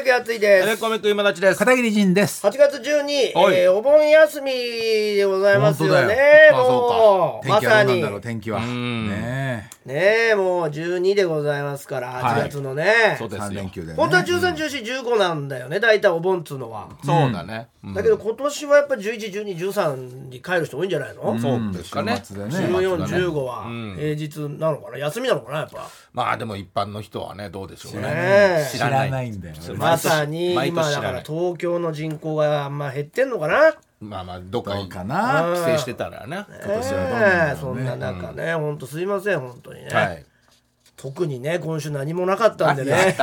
メイクやついです。エレコミック今立ちです。片桐仁です。8月12、はい。えーお盆休みでございますよね。もう。ま天気はさにどうなんだろう、天気は。ん。ねねえもう12でございますから8月のね、え。そうですよ。三連休でね。本当は13、14、15なんだよね大体お盆っつうのは、そうだね。うん。だけど今年はやっぱ11、12、13に帰る人多いんじゃないの、そうですかね。週末でね。14、週末だね。15は平日なのかな休みなのかなやっぱ。まあでも一般の人はね、どうでしょうね。ね。え。知らない。んだよ。そうまさに毎今だから東京の人口があんま減ってんのかな。まあまあ、どっかどうにかな。帰省してたらね。今年はどうなんだろうね。そんな中ね、本当すいません本当にね、はい。特にね今週何もなかったんでね。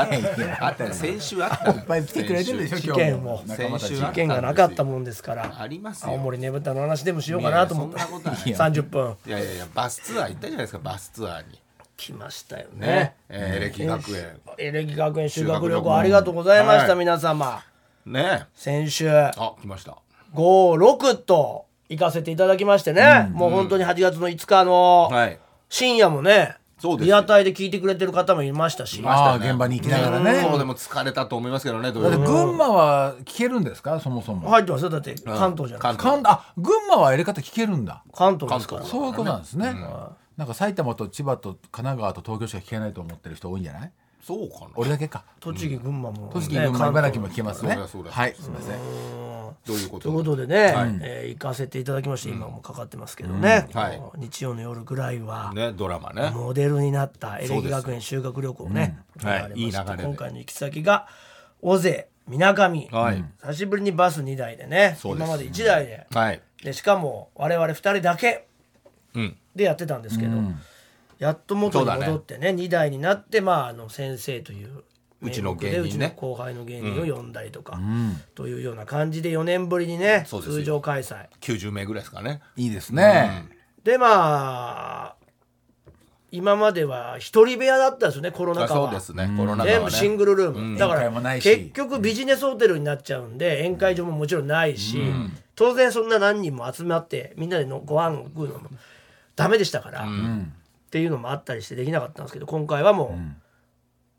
あったよ 先週あったよいっぱい来てくれてるでしょ、事件を。も。先週事件がなかったもんですから。ありますよ。青森ねぶたの話でもしようかなと思っていやそんなことはない30分。いやいやいや、バスツアー行ったじゃないですか、バスツアーに。来ましたよね。ね。えーエレキ学園。エレキ学園修学旅行ありがとうございました、はい。皆様ね。先週。あ、来ました。56と行かせていただきましてね、もう本当に8月の5日のはい。深夜もね、そうです。リアタイで聞いてくれてる方もいましたし、ああ、現場に行きながらね。そうでも疲れたと思いますけどね、ど群馬は聞けるんですか、そもそも。入ってますよ。だって関東じゃない。関関あ、群馬は入れ方聞けるんだ。関東ですから。関そういうことなんですね。なんか埼玉と千葉と神奈川と東京しか聞けないと思ってる人多いんじゃない？そうかな。俺だけか。栃木群馬も、ね、栃木、群馬、茨城も聞けますね。はい、すみません。どういうことということでね、えー行かせていただきまして、今もかかってますけどね、うん。はい。この日曜の夜ぐらいは、ね、ドラマね。モデルになったエレキ学園修学旅行ね、うん。はい。行われましていい流れで。今回の行き先が尾瀬みなかみはい。久しぶりにバス2台でねそうです今まで1台で。はい。でしかも我々2人だけ。うん。でやってたんですけど、やっと元に戻ってね2台になって、まあ、あの先生といううちの芸人ね。うちの後輩の芸人を呼んだりとか、というような感じで4年ぶりにね通常開催。90名ぐらいですかね。いいですね。でまあ今までは一人部屋だったんですよねコロナあ禍は。そうですね。コロナ禍はね。全部シングルルーム、だか宴ら結局ビジネスホテルになっちゃうんで宴会場ももちろんないし、当然そんな何人も集まってみんなでのご飯を食うのもダメでしたから、っていうのもあったりしてできなかったんですけど今回はも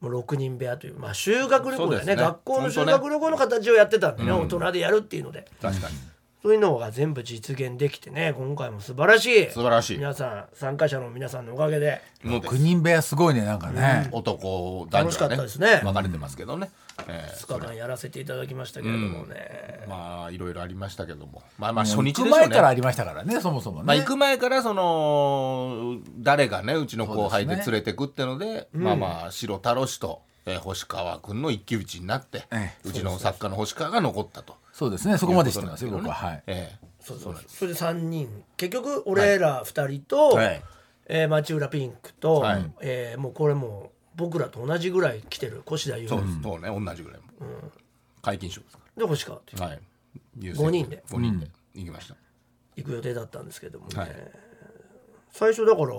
う,、もう6人部屋という、まあ、修学旅行だよね。ね。学校の修学旅行の形をやってたんでね、大人でやるっていうので。確かに。そういうのが全部実現できてね今回も素晴らしい。素晴らしい。皆さん参加者の皆さんのおかげで。もう9人部屋すごいね、なんかね。男、男楽しかったですね。分かれてますけどね。えー2日間やらせていただきましたけれどもね、まあ、いろいろありましたけども。まあまあ、初日でしょうね。前からありましたからね、そもそもね。まあ、行く前からその誰がねうちの後輩で連れてくってのでまあまあ白太郎氏と、えー星川君の一騎打ちになって、えうちの作家の星川が残ったと。そうですね、そこまで知ってますよ、いうこと僕は。はい。ええ。そうそう。それで3人。結局俺ら2人と、はい。えー町浦ピンクと、はい。えーもうこれもう僕らと同じぐらい来てる越田優そうです。そうね。同じぐらいも、皆勤賞ですかで星川というらはい。五人で。5人で。行きました、行く予定だったんですけどもね、はい。最初だから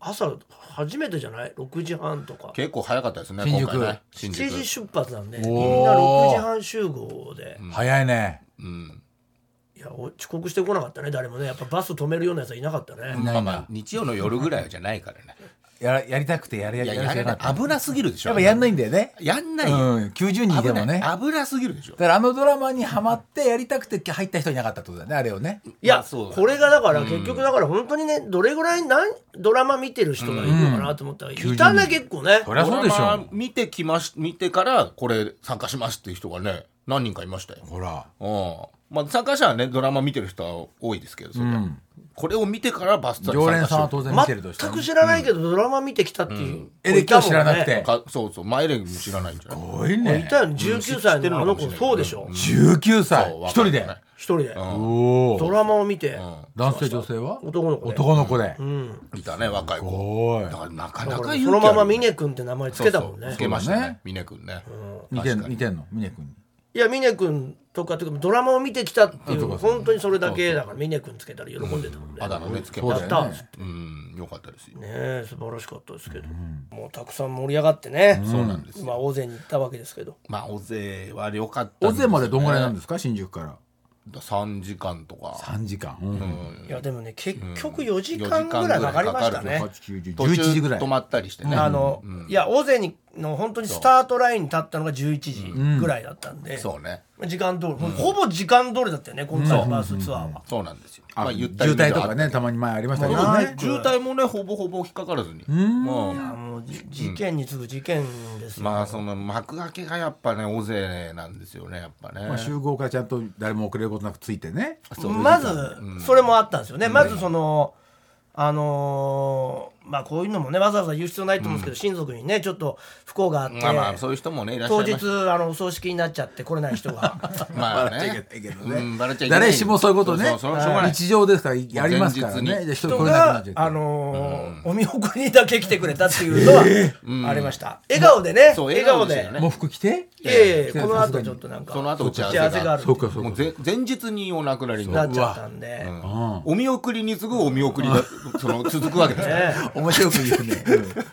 朝初めてじゃない？6時半とか。結構早かったですね新宿。今回ね。新7宿時出発なんでみんな6時半集合で、早いね。うん。いやお遅刻してこなかったね誰もね。やっぱバス止めるようなやつはいなかったね、まあまあ日曜の夜ぐらいじゃないからねやらやりたくてやるやいややるやれない。や危なすぎるでしょ。っぱやんないんだよね。やんないよ、うん、90人でもね。だか危なすぎるでしょ。らあのドラマにハマってやりたくて入った人いなかったってことだね、あれをね。いや、まあそうだねこれがだから結局だから本当にねどれぐらい何ドラマ見てる人がいるのかなと思ったら、いたね結構ね。そりゃそうでしドラマょ。見てきまし見てからこれ参加しますっていう人がね何人かいましたよ。ほら。うん。まあ、参加者はねドラマ見てる人は多いですけどそれうん。これを見てからバスツアーに常連さんは当然見てるとして全く知らないけどドラマ見てきたっていう、エレキを知らなくて。かそうそう。マイレン知らないんじゃない？すごいいね。たよね19歳のあの子そうでしょ？19歳。そう一人で。一人で。おお。ドラマを見て。男性女性は？男の子で。男の子で。うん。いたね若い子。おい。だ。からなかだなからそのまま見峰君って名前つけたもんね。つけましたそうだね。ね峰君ね。似てんの似てんの？峰君に。いや峰君とかっていうかドラマを見てきたっていう本当にそれだけだから峰君つけたら喜んでたもんね。あだ名ねつけました。うん。よかったですよ。ねえ素晴らしかったですけど、もうたくさん盛り上がってね、そうなんですよ。まあ大勢に行ったわけですけど。まあ大勢は良かった尾瀬までどんぐらいなんでですか？新宿から。3時間とか、3時間、うん。いやでもね結局4時間ぐらいかかりましたね、8 9 10途中11時ぐらい。止まったりしてね、あの、いや大勢にの本当にスタートラインに立ったのが11時ぐらいだったんで、そうね。時間通り、ほぼ時間通りだったよね今回のバスツアーは、そうなんですよ、あまあ、ゆったり渋滞とかねたまに前ありましたけどね。渋滞もねほぼほぼ引っかからずに。もういやも事件に次ぐ事件ですよ、まあその幕開けがやっぱね大勢なんですよねやっぱね、まあ、集合からちゃんと誰も遅れることなくついてね。まずそれもあったんですよね、まずそのあのーまあこういうのもねわざわざ言う必要ないと思うんですけど、親族にねちょっと不幸があって、まあまあそういう人もねいらっしゃ当います。日あのお葬式になっちゃって来れない人が。まあバレちゃいねけないけどね。うんバレちゃいけない。誰しもそういうことね。日常ですからやりますからね人があのーお見送りにだけ来てくれたっていうのはありました、笑顔でねそう笑顔で笑顔でしたよねもう服着ていえいやこの後ちょっとなんかその後打ち合わせ打ち合わせががあるそうかそうかもうぜ前日にお亡くなりになっちゃったんで、お見送りに次ぐお見送りがその続くわけですよね面白く言うね、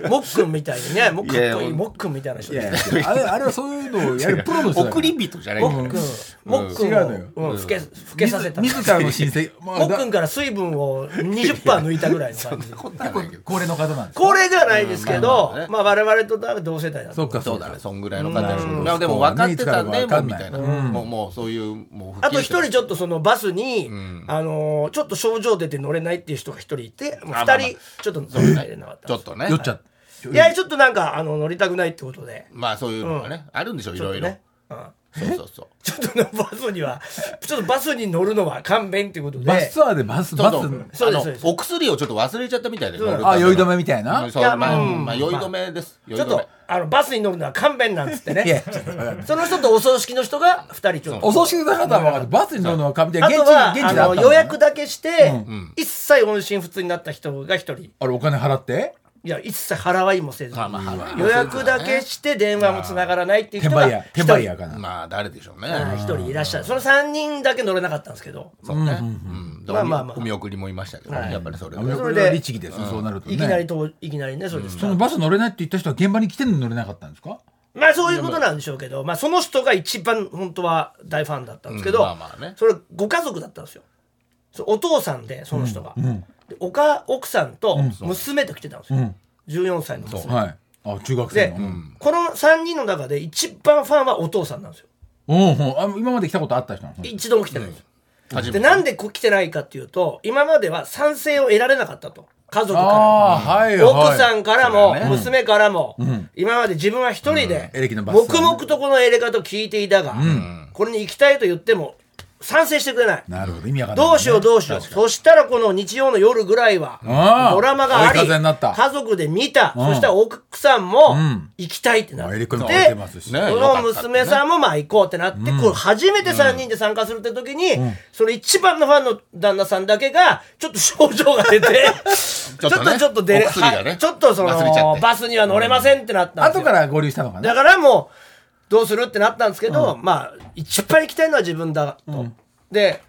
うん。もっくんみたいにねもうかっこいやいもっくんみたいな人いやいやあれあれはそういうのをやるプロの人送り人じゃないもっくん。もっくん違うのよをうん老け老けさせた。自らの親戚、まあもっくんから水分を20%抜いたぐらいの感じ。高齢の方なんです。か高齢ではないですけど、うんまあ我々と同世代だと。そっかそうだね。そんぐらいの方ですでも分かってたんでうんもうみたいな。もうもうそういうもうあと一人ちょっとそのバスに、ん。あのーちょっと症状出て乗れないっていう人が一人いて二人ちょっと乗れないれなかったちょっとね。酔っちゃっい。やちょっとなんかあの乗りたくないってことで。まあそういうのがねあるんでしょいろいろ。ね、うんそうそうそう。ちょっとねバスにはちょっとバスに乗るのは勘弁っていうことで。バスツアーでバスバスちょっとそうですそうお薬をちょっと忘れちゃったみたいであ酔い止めみたいな？そういやまあうんまあ酔い止めです。ちょっとあのバスに乗るのは勘弁なんつってね。その人とお葬式の人が二人ちょっと。お葬式の方は分かるバスに乗るのは神であ現地とはあ現地であったのの予約だけして、ん。一切音信不通になった人が一人。あれお金払って？いや一切払わいもせず、まあまあ予約だけして電話もつながらないっていう人が転売屋一転売屋人かな。まあ誰でしょうね。一人いらっしゃる。その3人だけ乗れなかったんですけど。そうね。うんまあまあまあ。お見送りもいましたけどはい。やっぱりそれお見で送りは律儀ですそうなるといきなりねといきなりねそうです、そのバス乗れないって言った人は現場に来てるのに乗れなかったんですか？まあそういうことなんでしょうけど、まあ、その人が一番本当は大ファンだったんですけど、うん。まあまあね。それご家族だったんですよ。お父さんでその人が、でおか奥さんと娘と来てたんですよ、ん。14歳の娘。はい。あ中学生で、のうん。この3人の中で一番ファンはお父さんなんですよ。おうほう。あ今まで来たことあった人なの？一度も来てないんですよ、でなんでこ来てないかっていうと今までは賛成を得られなかったと。家族から。ああはいはい。奥さんからも、娘からも、今まで自分は一人で、黙々とこのエレカと聞いていたが、これに行きたいと言っても賛成してくれない。なるほど意味わかんないどうしようどうしよう。そしたらこの日曜の夜ぐらいは、ドラマがあり、家族で見た。うん。そしたら奥さんもん。行きたいってなって。でその娘さんもまあ行こうってなって、これ初めて3人で参加するって時に、その一番のファンの旦那さんだけが、ちょっと症状が出て、ちょっとちょっとねちょっと出れ、ちょっとそのバスには乗れませんってなったんですよ。後から合流したのかなだからもう、どうする？ってなったんですけど、まあ、一番行きたいのは自分だと。で、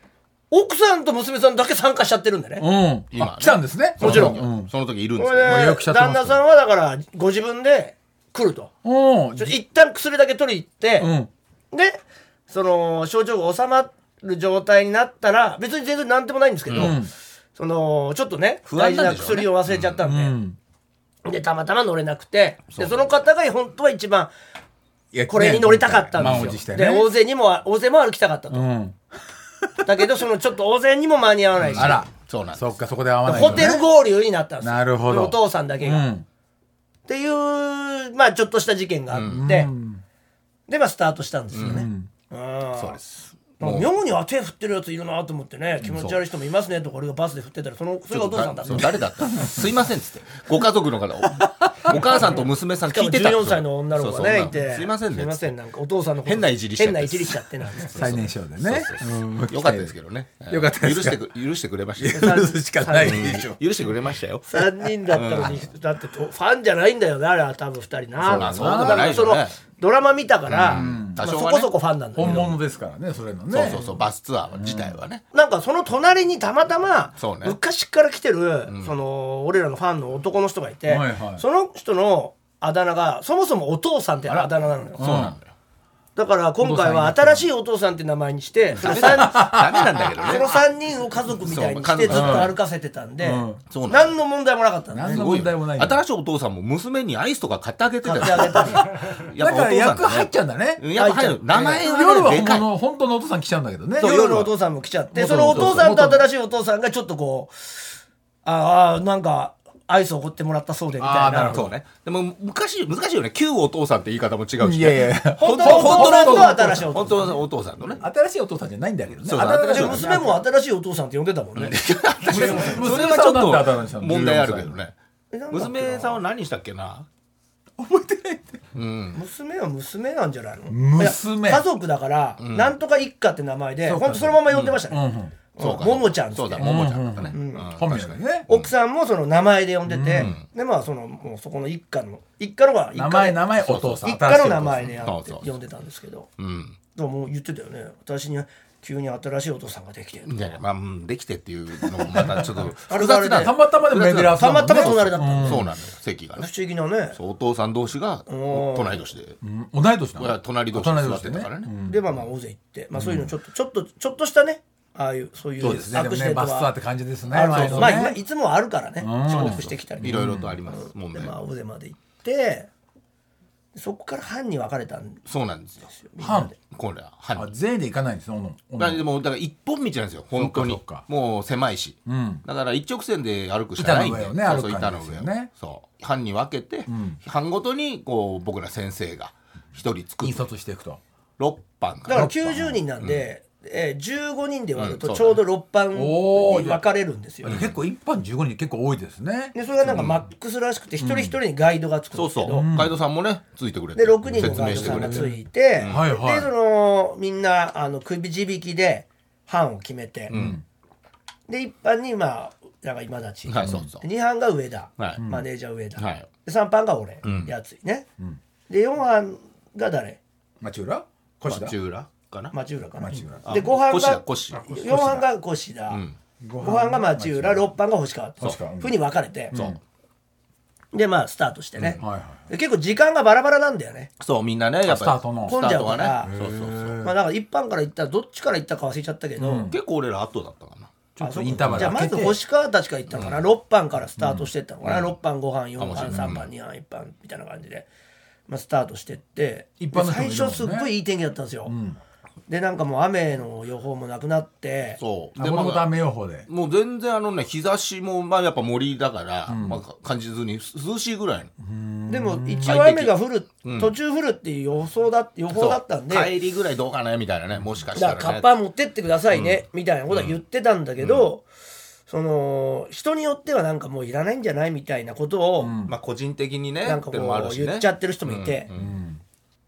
奥さんと娘さんだけ参加しちゃってるんでね。うん。今あ来たんですね？もちろん。うん。その時いるんですよ。予約しちゃってます旦那さんはだから、ご自分で来ると。うん。ちょ一旦薬だけ取り行って、うん。で、その、症状が収まる状態になったら、別に全然なんでもないんですけど、その、ちょっとね、大事な薬を忘れちゃったんで、うん。で、たまたま乗れなくて、で、その方が本当は一番、いやこれに乗りたかったんですよ。で、持してね。大勢にも、大勢も歩きたかったと。うん。だけど、そのちょっと大勢にも間に合わないし、あら。そうなんです。そっかそこで会わないホテル合流になったんですよ。なるほど。お父さんだけが。っうん。ていう、まあ、ちょっとした事件があって、で、まあ、スタートしたんですよね。うん。そうです妙には手振ってるやついるなと思ってね気持ち悪い人もいますねとか俺がバスで振ってたらそのそれがお父さんだ。ったそう誰だった？すいませんっつって。ご家族の方。おお母さんと娘さん聞いてた。14歳の女の子がねいて。すいませんねすいませんなんかお父さんの変ないじりしちゃって。変ないじりしちゃってなんです最年少でね。うん。よかったですけどね。よかったですか？許してく許してくれましたよ。許すしかない。でしょ許してくれましたよ。3人だったのにだってとファンじゃないんだよねあれは多分2人な。そうなんそのドラマ見たからそこそこファンなんだけ本ど物ですからねそれのね。そうそうそうバスツアー自体はね。なんかその隣にたまたまね。昔から来てるその俺らのファンの男の人がいてはいはい。その人のあだ名がそもそもお父さんってあだ名なのよ。そうなんだ。よだから今回は新しいお父さんって名前にしてその三ダメなんだけどそのね3人を家族みたいにしてずっと歩かせてたんでうん。そうなんだ。何の問題もなかったんだね。何の問題もない新しいお父さんも娘にアイスとか買ってあげてた。買よ だから役入っちゃうんだね。やっぱ入る。名前は夜は本物の本当のお父さん来ちゃうんだけどね。そう夜のお父さんも来ちゃって元そのお父さんと元新しいお父さんがちょっとこうああなんかアイスをおごってもらったそうでみたいな。あーなるほどそうね。でも昔難しいよね。旧お父さんって言い方も違うしね。いやいや本当のお父さん。と新しいお父本当のお父さんのね。新しいお父さんじゃないんだけどね。そう娘も新しいお父さんって呼んでたもんね。それはちょっと問題あるけどね。娘さんは何したっけな？うん。娘は娘なんじゃないの？娘。家族だから、なんとか一家って名前で本当そのまま呼んでましたね、うんうんそうかももちゃんそうだももちゃんだったね。うん。本名がね。奥さんもその名前で呼んでて、でまあそのもうそこの一家の一家のが一名前名前お父さん。一家の名前でやってそうそうそう呼んでたんですけどうん。でももう言ってたよね。私に急に新しいお父さんができて。いやいやまあうんできてっていうのもまたちょっとあ れ複雑なたまたまでもたまたま隣だったの、そうなんだよ席がね。不思議なね。そうお父さん同士がおー隣同士で。うん。同い年なの？隣同士で座ってたからね。でまあまあ大勢行って、まあ、そういうのちょっと、ちょっとちょっとしたねああいうそういうそうですね。でもねアクシデントはバスツアーって感じですねあるまあいつもあるからね。遅刻してきたり。いろいろとあります問題でまあ大勢まで行ってそこから班に分かれたんですそうなんですよ。班で。これは犯あ人全員で行かないんですよだでもだから一本道なんですよ本当に。もう狭いし。うん。だから一直線で歩くしかないんで。板の上をねそうそう板の上を感じですよね。そう。班に分けて班ごとにこう僕ら先生が一人作引って。率していくと。6班だから90人なんで、えー、15人で割るとちょうど6班に分かれるんですよ、結構一般15人結構多いですね。でそれがなんかマックスらしくて一人一人にガイドがつくんそうですけど、そうガイドさんもねついてくれてで6人のガイド説明してくれてさんがついて、はいはい。でそのみんなあの首地引きで班を決めて、で一班にまあなんか今立ち、はいそうそう。で2班が上田、はい。マネージャー上田、はい。で3班が俺、ん。やついね、で4班が誰？町浦？越田町浦かな？町浦かな。町浦。あで5班越田が越田4班が越田、ん。5班が町浦。6班が星川と。ふうに分かれて、そう。でまあスタートしてね、はいはいで結構時間がバラバラなんだよね。そうみんなねやっぱり。スタートの。混んじゃうから。スタートがね。そうそうそう。まあだから一般から行ったらどっちから行ったか忘れちゃったけど、結構俺ら後だったかな。ちょっとインターバルじゃあまず星川たちから行ったのかな、6班からスタートしてったのかな、6班5班4班かもしれない3班2班1班みたいな感じで、まあ、スタートしてって。最初すっごいいい天気だったんですよ、でなんかもう雨の予報もなくなって。そう。あもともと雨予報で。もう全然あのね日差しもまあやっぱ森だから、まあ、感じずに涼しいぐらいの。でも一応雨が降る、途中降るっていう予想だ予報だったんで。帰りぐらいどうかなみたいなねもしかしたらね。だからカッパ持ってってくださいね、みたいなことは言ってたんだけど、その人によってはなんかもういらないんじゃないみたいなことを、まあ個人的にねなんかこうるしね。言っちゃってる人もいて、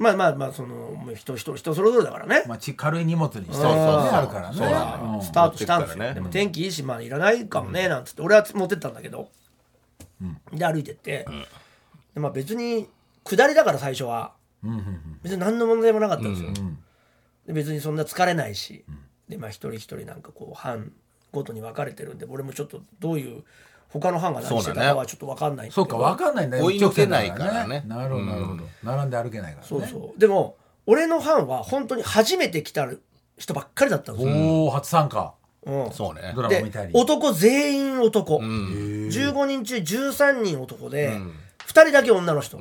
まあまあまあそのもう人人人それぞれだからね、まあち軽い荷物にしてそうそうあるからね。そうスタートしたんですよ、ね。でも天気いいしまあいらないかもねなんつって。俺は持ってったんだけど、で歩いてって、でまあ別に下りだから最初は、別に何の問題もなかったんですよ、で別にそんな疲れないし、でまあ一人一人なんかこう班ごとに分かれてるんで俺もちょっとどういう他の班が何してたかはちょっと分かんないそうか分かんないんだよ。追い抜けないからね。なるほどなるほど。並んで歩けないからね。そうそう。でも俺の班は本当に初めて来た人ばっかりだったんですよ、おお初参加。うん。そうね。ドラマで見たり。男全員男、うん。15人中13人男で、2人だけ女の人、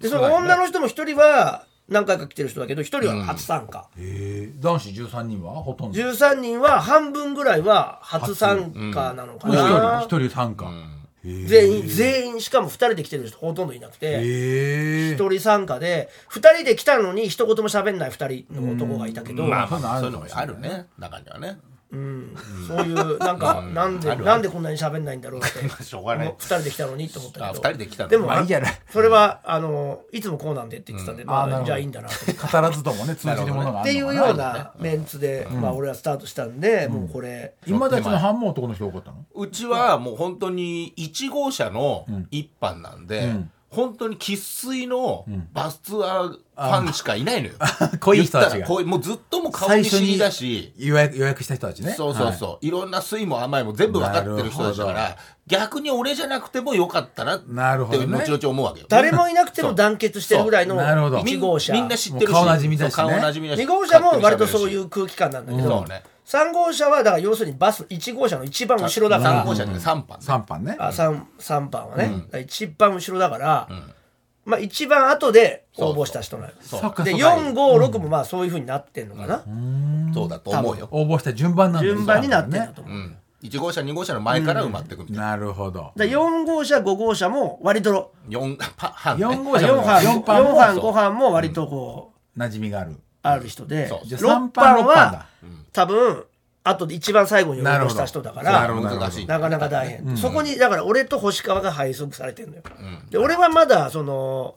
でその女の人も1人は何回か来てる人だけど1人は初参加、へえ男子13人はほとんど。一13人は半分ぐらいは初参加なのかな、人一人参加。全員全員しかも2人で来てる人ほとんどいなくて、へえ1人参加で2人で来たのに一言も喋んない2人の男がいたけど、まあまあそそうういうのもあるね。中にはねそういうなんかなんでなんでこんなに喋んないんだろうって。しょうがない。2人で来たのにと思ったあけど。二人で来たの。でも、まあいいじゃな。いそれはあのいつもこうなんでって言ってたんで、まああーなるほど。じゃあいいんだな語らずともね通じるものがあ っていうようなメンツで、まあ俺はスタートしたんで、もうこれ。今たちの半も男の人多かったの？うちはもう本当に1号車の一班なんで、本当に生粋のバスツアーファンしかいないのよ。濃い人たちが。もうずっともう顔見知りだし。予約予約した人たちね。そうそうそう、い、ろんな酸いも甘いも全部分かってる人たちだかなら逆に俺じゃなくてもよかったなってなるほどね。後々思うわけよ。誰もいなくても団結してるぐらいのそう。なるほど。1号車。みんな知ってるし。顔なじみだしね。顔なじみだし。2号車も割とそういう空気感なんだけど、そうね3号車はだから要するにバス1号車の一番後ろだから。3号車で3班ね。3班ね。あ 3, 三班はね、一番後ろだから、まあ一番後で応募した人なのよそう。でそっか。そっか456もまあそういうふうになってんのかな、そうだと思うよ。応募した順番なんだ順番になってんだと思う、うん、1号車2号車の前から埋まっていくみたいな。なるほど。だ4号車5号車も割と4パ班ね。4号車4も班4 4班も班5班も割とこう馴染みがあるある人でそう。じゃあ6 3班6班班はだ。多分後で一番最後に応募した人だからなかなか大変、そこにだから俺と星川が配属されてるのよ、で俺はまだその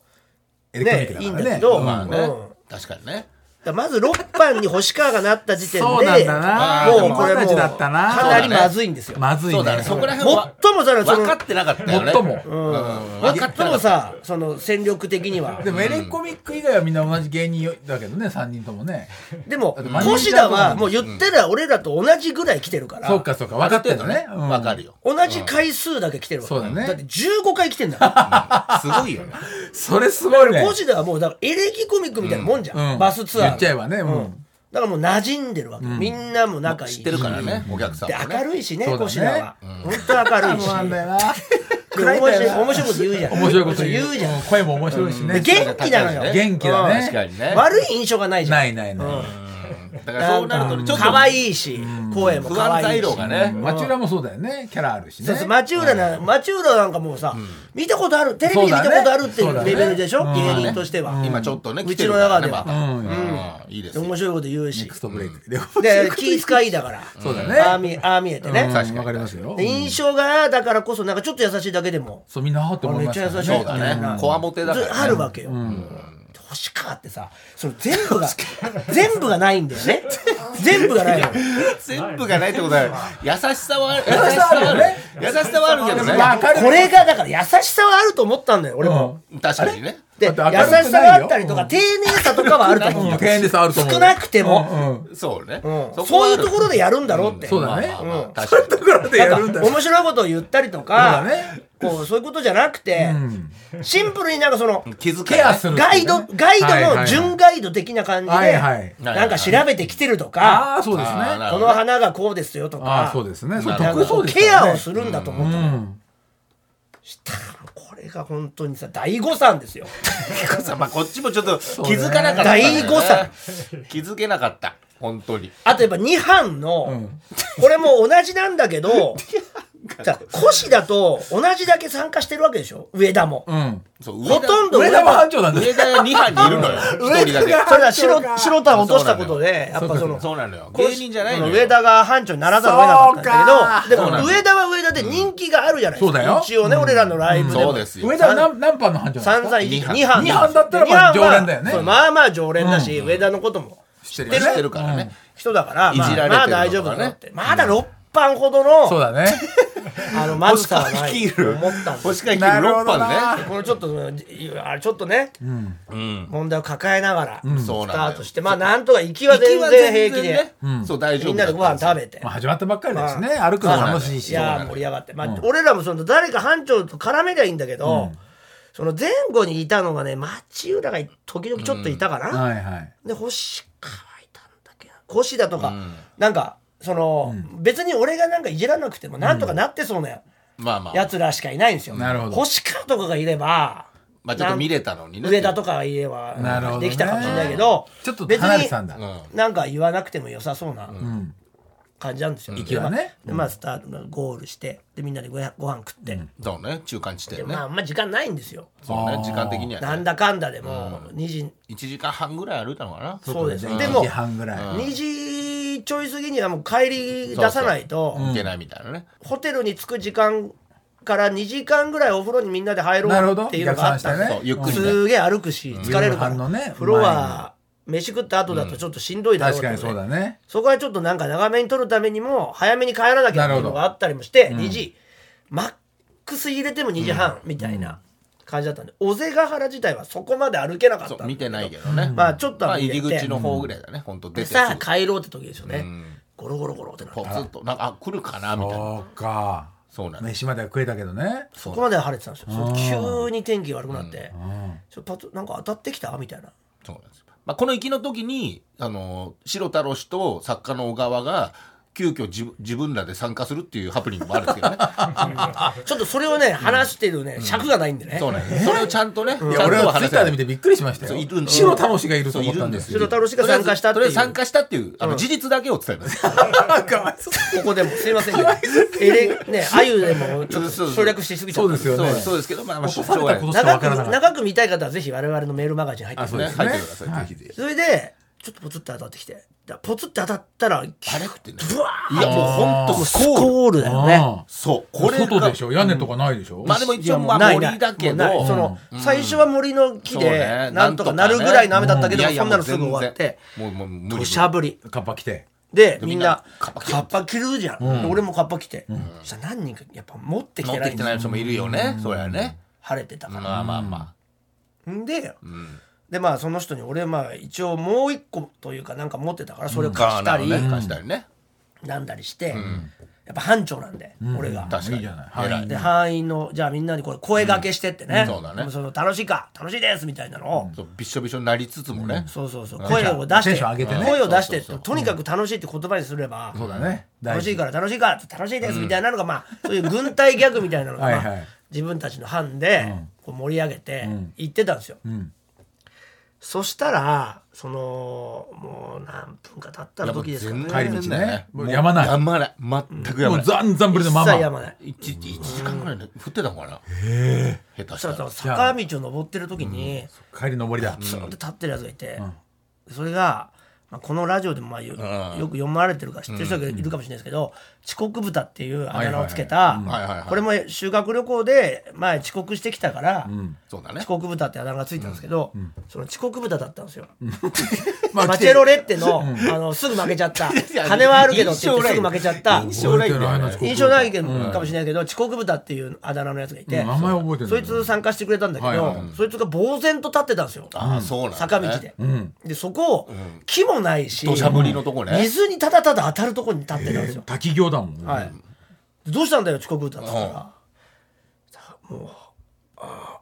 エレクトリッね。いいんクだけど、まあね、うん。確かにね。まず6班に星川がなった時点でもうこれもう友達だったな。かなりまずいんですよ。まずいね。ね。そこら辺は最も分かってなかったよね。最もうん。うん分かって最も。さその戦力的には。でもエレコミック以外はみんな同じ芸人だけどね3人ともね。でもだってマネージ越ャーとか田はもう言ったら俺らと同じぐらい来てるから。そうかそうか分かってるのね。うん。分かるよ。同じ回数だけ来てるわけ。そうだね。って15回来てんだから。すごいよね。それすごいね。越田はもうだからエレキコミックみたいなもんじゃん、うん。バスツアーの。言っちゃえばね。うんだからもう馴染んでるわけ、みんなも仲いいし。知ってるからね、お客さんね。明るいしねそうだね。越田は、本当明るいし。そうなんだよな。で暗いん面白い面白いこと言うじゃん。面白いこと言う。じゃんうん。声も面白いしね。で元気なのよ。元気だね。悪い印象がないじゃん。ないないないだからそうなるとね、ちょっと可愛いし声も不安材可愛いし。料がね。町浦もそうだよねキャラあるしね。そうそう町浦な町浦なんかもうさ見たことあるテレビで見たことあるっていうレベルでしょ？そうだね。芸人としては。今ちょっとね、うち来てるからね、の中では。また。うん。うん。いいですよ。面白いこと言うし。ネクストブレイク。でで気遣いだから。そうだね。ああ見ああ見えてね。うん。わかりますよ。で印象がだからこそなんかちょっと優しいだけでも。そうみんなあって思いますよめっちゃ優しい。そうだね。こわもてだからね。あるわけよ、星川ってさその全部が全部がないんだよね。全部がないの。全部がないってことは、優しさは、優しさはある。優しさはあるけどね。これがだから優しさはあると思ったんだよ俺も、確かにね。で優しさがあったりとか丁寧さとかはあると思う、う ん丁寧さあると思う少なくても、そうね。そういうところでやるんだろうって、そうだね。まあまあまあうん。確かに。ところでやるんだ。なんか面白いことを言ったりとかこうそういうことじゃなくて、シンプルになんかその気づケアするガイドガイドの準ガイド的な感じで、なんか調べてきてるとか、ああそうですね。あーなるこの花がこうですよとあかあそうですね。ケアをするんだと思ったの、うん。したれが本当にさ大誤算ですよ。まあこっちもちょっと気づかなかった、大誤算気づけなかった。本当に。あとやっぱ2班の、ん。これも同じなんだけど じゃあ越だと同じだけ参加してるわけでしょ？上田も、うん。そうほとんど上田も班長なんだ上田2班にいるのよ。一人だけ。それは白白田を落としたことでやっぱそのそうなのよ。芸人じゃないのよ。上田が班長にならざるを得なかったんだけどでも上田は上田で人気があるじゃないですか、そうだよ。一応ね、俺らのライブでも、そうですよ。上田は何何班の班長なんですか散々いじって二2班。二班だったらまあ二班は常連だよね。そうまあまあ常連だし、上田のことも知って知ってるからね。人だから、まあいじられてるまあ大丈夫だろうって、まだ6班ほどの、そうだねあのまずさはない。率いると思ったんです星川率いる6なるほどな班ね。このちょっとあれちょっとね、うん。問題を抱えながらスそうなのよタートして、まあなんとか行きは全然平気で、ねそう、大丈夫みんなでご飯食べて。まあ。始まったばっかりだしね。歩くの楽しいし。いやー盛り上がって、まあ俺らもその誰か班長と絡めりゃいいんだけど、その前後にいたのがね町浦が時々ちょっといたかな、はいはい。で星川いたんだっけな。星だとか、なんかその、別に俺がなんかいじらなくてもなんとかなってそうなまあまあ。やつらしかいないんですよ、なるほど。星川とかがいればまあちょっと見れたのにね。上田とかがいればなるほどね。できたかもしれないけどちょっと別に離れてたんだ。うん。なんか言わなくても良さそうなうん。感じなんですよ、息はね。でまあスタートゴールしてでみんなでごやご飯食って、そうね。中間地で点ね。まあ。あんま時間ないんですよ。そうね。時間的にはね。なんだかんだでもう2時。1時間半ぐらい歩いたのかな。そうです。1でも時半ぐらい。2時ちょい過ぎにはもう帰り出さないといけないみたいなね。ホテルに着く時間から2時間ぐらいお風呂にみんなで入ろうっていうのがあったんで逆算してね。そうゆっくりね。すげえ歩くし疲れるから、夕飯のね。風呂は飯食った後だとちょっとしんどいだろう確かにそうだね。そこはちょっとなんか長めに撮るためにも早めに帰らなきゃっていうのがあったりもして2時、マックス入れても2時半みたいな感じだったんで尾瀬ヶ原自体はそこまで歩けなかった見てないけどね。まあちょっとまあ歩いてて。入り口の方ぐらいだね。本当出てさあ帰ろうって時ですよね、ん。ゴロゴロゴロってなって。ポツッとなんかあ来るかなみたいな。そうか。そうなんです。飯までは食えたけどね。そこまでは晴れてたんですよ。急に天気が悪くなって、うん。ちょっとパッとなんか当たってきたみたいな。そうなんです。よまあ、この行きの時にあの白太郎氏と作家の小川が急遽自自分らで参加するっていうハプニングもあるんですけどね。ちょっとそれをね話してるね、尺がないんでね。そうなんですそれをちゃんとね、いや俺とはツイッターで見てびっくりしましたよ。そういるん白楽しがいると思ったんです。白太郎氏が参加したっていう。参加したっていうあの事実だけを伝えます、かわいそうここでも。すいませんけどエレね あゆでもちょっとそうそう省略しすぎちゃった。んそうですよね。そうそうですけどまあまあ長く長く見たい方はぜひ我々のメールマガジン入ってください。あそうですね。入ってください、はいぜひぜひ。それでちょっとポツって当たってきて。だポツって当たったらあれってね。ブワーいやもう本当もうスコールだよね。あそう。これ外でしょ？屋根とかないでしょ？まあでも一応まあないない。森だけど。その、最初は森の木でね。なんとかなるぐらいの雨だったけど、そんなのすぐ終わって。もうもう無理。土砂降り。カッパ来て。でみんなカッパ着るじゃん、で俺もカッパ着て、そしたら何人かやっぱ持ってき乗てない。んですよってきてない人もいるよね、そりゃね。晴れてたから、まあまあまんで、あ、うん、でまあその人に俺まあ一応もう一個というかなんか持ってたからそれを貸したり、貸したりね。なんだりして、やっぱ班長なんで、俺が。確かに。いいじゃない。偉いで範囲のじゃあみんなにこれ声掛けしてってね,、うん。そうだね。その楽しいか？楽しいですみたいなのを、そうびっしょびしょになりつつもね、そうそうそう。声を出して。声を出してとにかく楽しいって言葉にすれば、そうだね。楽しいかから楽しいから楽しいですみたいなのがまあそういう軍隊ギャグみたいなのが、はいはい。自分たちの班でこう盛り上げて言ってたんですよ。んそしたらそのもう何分か経ったら時ですかね。いやもう全然帰り道ね。もうやまない。やまない。全くやまない、もうざんざんぶりのま一ま。切やまない。一一時間ぐらいで降ってたのかな。下手そしたたら坂道を登ってる時に、帰り上りだ。ツーンって立ってるやつがいて、それが、まあ、このラジオでもまあよ,、ん。よく読まれてるから知ってる人がいるかもしれないですけど、遅刻豚っていうあだ名をつけた、これも修学旅行で前遅刻してきたから、そうだね。遅刻豚ってあだ名がついたんですけど、その遅刻豚だったんですよ。まあマチェロレッテの,、あのすぐ負けちゃった。金はあるけどって言ってすぐ負けちゃった。印象ないけど、かもしれないけど遅刻豚っていうあだ名のやつがいて、うん。名前覚えてるそいつ参加してくれたんだけど、はいはいそいつが呆然と立ってたんですよ、ああそうなんだ、ね、坂道で、ん。でそこを、木もないし土砂降りのとこね。水にただただ当たるとこに立ってたんですよ、滝行だもんはい、でどうしたんだよ遅刻豚っつったら、もうあ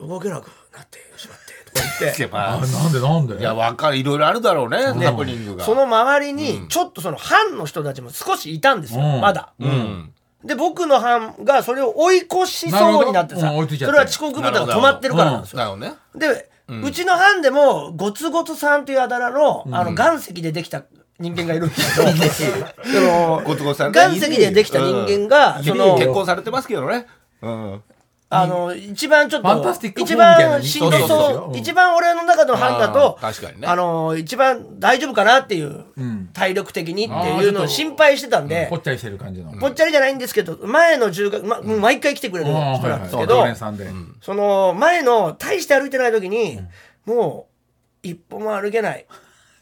ー動けなくなってしまってとか言って。いやまああなんでなんで？いやわかるいろいろあるだろうね、ハプニングが。その周りにちょっとその班の人たちも少しいたんですよ、うん。まだ、うん。で僕の班がそれを追い越しそうになってさ、うん。それは遅刻豚が止まってるからなんですよ、ね。で、うちの班でもゴツゴツさんというあだ名の,、あの岩石でできた人間がいるんですけど、そのゴツゴツさんね岩石でできた人間が、うん。その結婚されてますけどね。うん。あの一番ちょっファンタスティックと一フォーみたいな番しんどそうそうそそう。う一番俺の中の班だとあー確かにね。あの一番大丈夫かなっていう、体力的にっていうのを心配してたんで。ぽっちゃりしてる感じの。ぽっちゃりじゃないんですけど前の10月、ま、毎回来てくれる人なんですけど、んで。その前の大して歩いてない時に、もう一歩も歩けない。